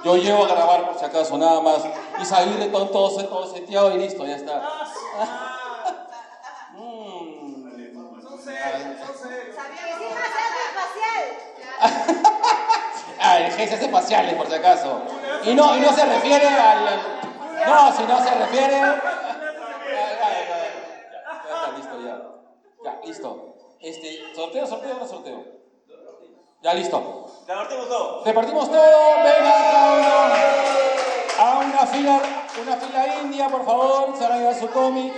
[SPEAKER 3] yo llevo a grabar por si acaso nada más y salirle con todo, todo seteado y listo, ya está. mm. ah, el G se hace por si acaso. Y no, y no se refiere al. No, si no se refiere. Ya, ya, ya, ya está, listo, ya. Ya, listo. Este, sorteo, sorteo, no sorteo. Ya, listo.
[SPEAKER 4] Repartimos todo.
[SPEAKER 3] Repartimos todo, venga cada uno a una fila, una fila india, por favor, se van a llevar su cómic.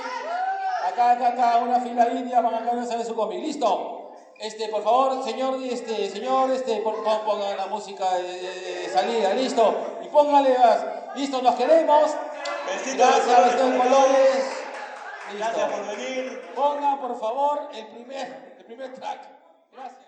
[SPEAKER 3] Acá, acá, acá, una fila india, van a llevar su cómic. Listo. Este, por favor, señor, este, señor, este, por favor, ponga la música de, de- de salida, listo. Y póngale más. Listo, nos queremos.
[SPEAKER 4] Besitos
[SPEAKER 3] Gracias, de
[SPEAKER 4] colores.
[SPEAKER 3] colores. Listo.
[SPEAKER 4] Gracias por venir.
[SPEAKER 3] Ponga, por favor, el primer, el primer track. Gracias.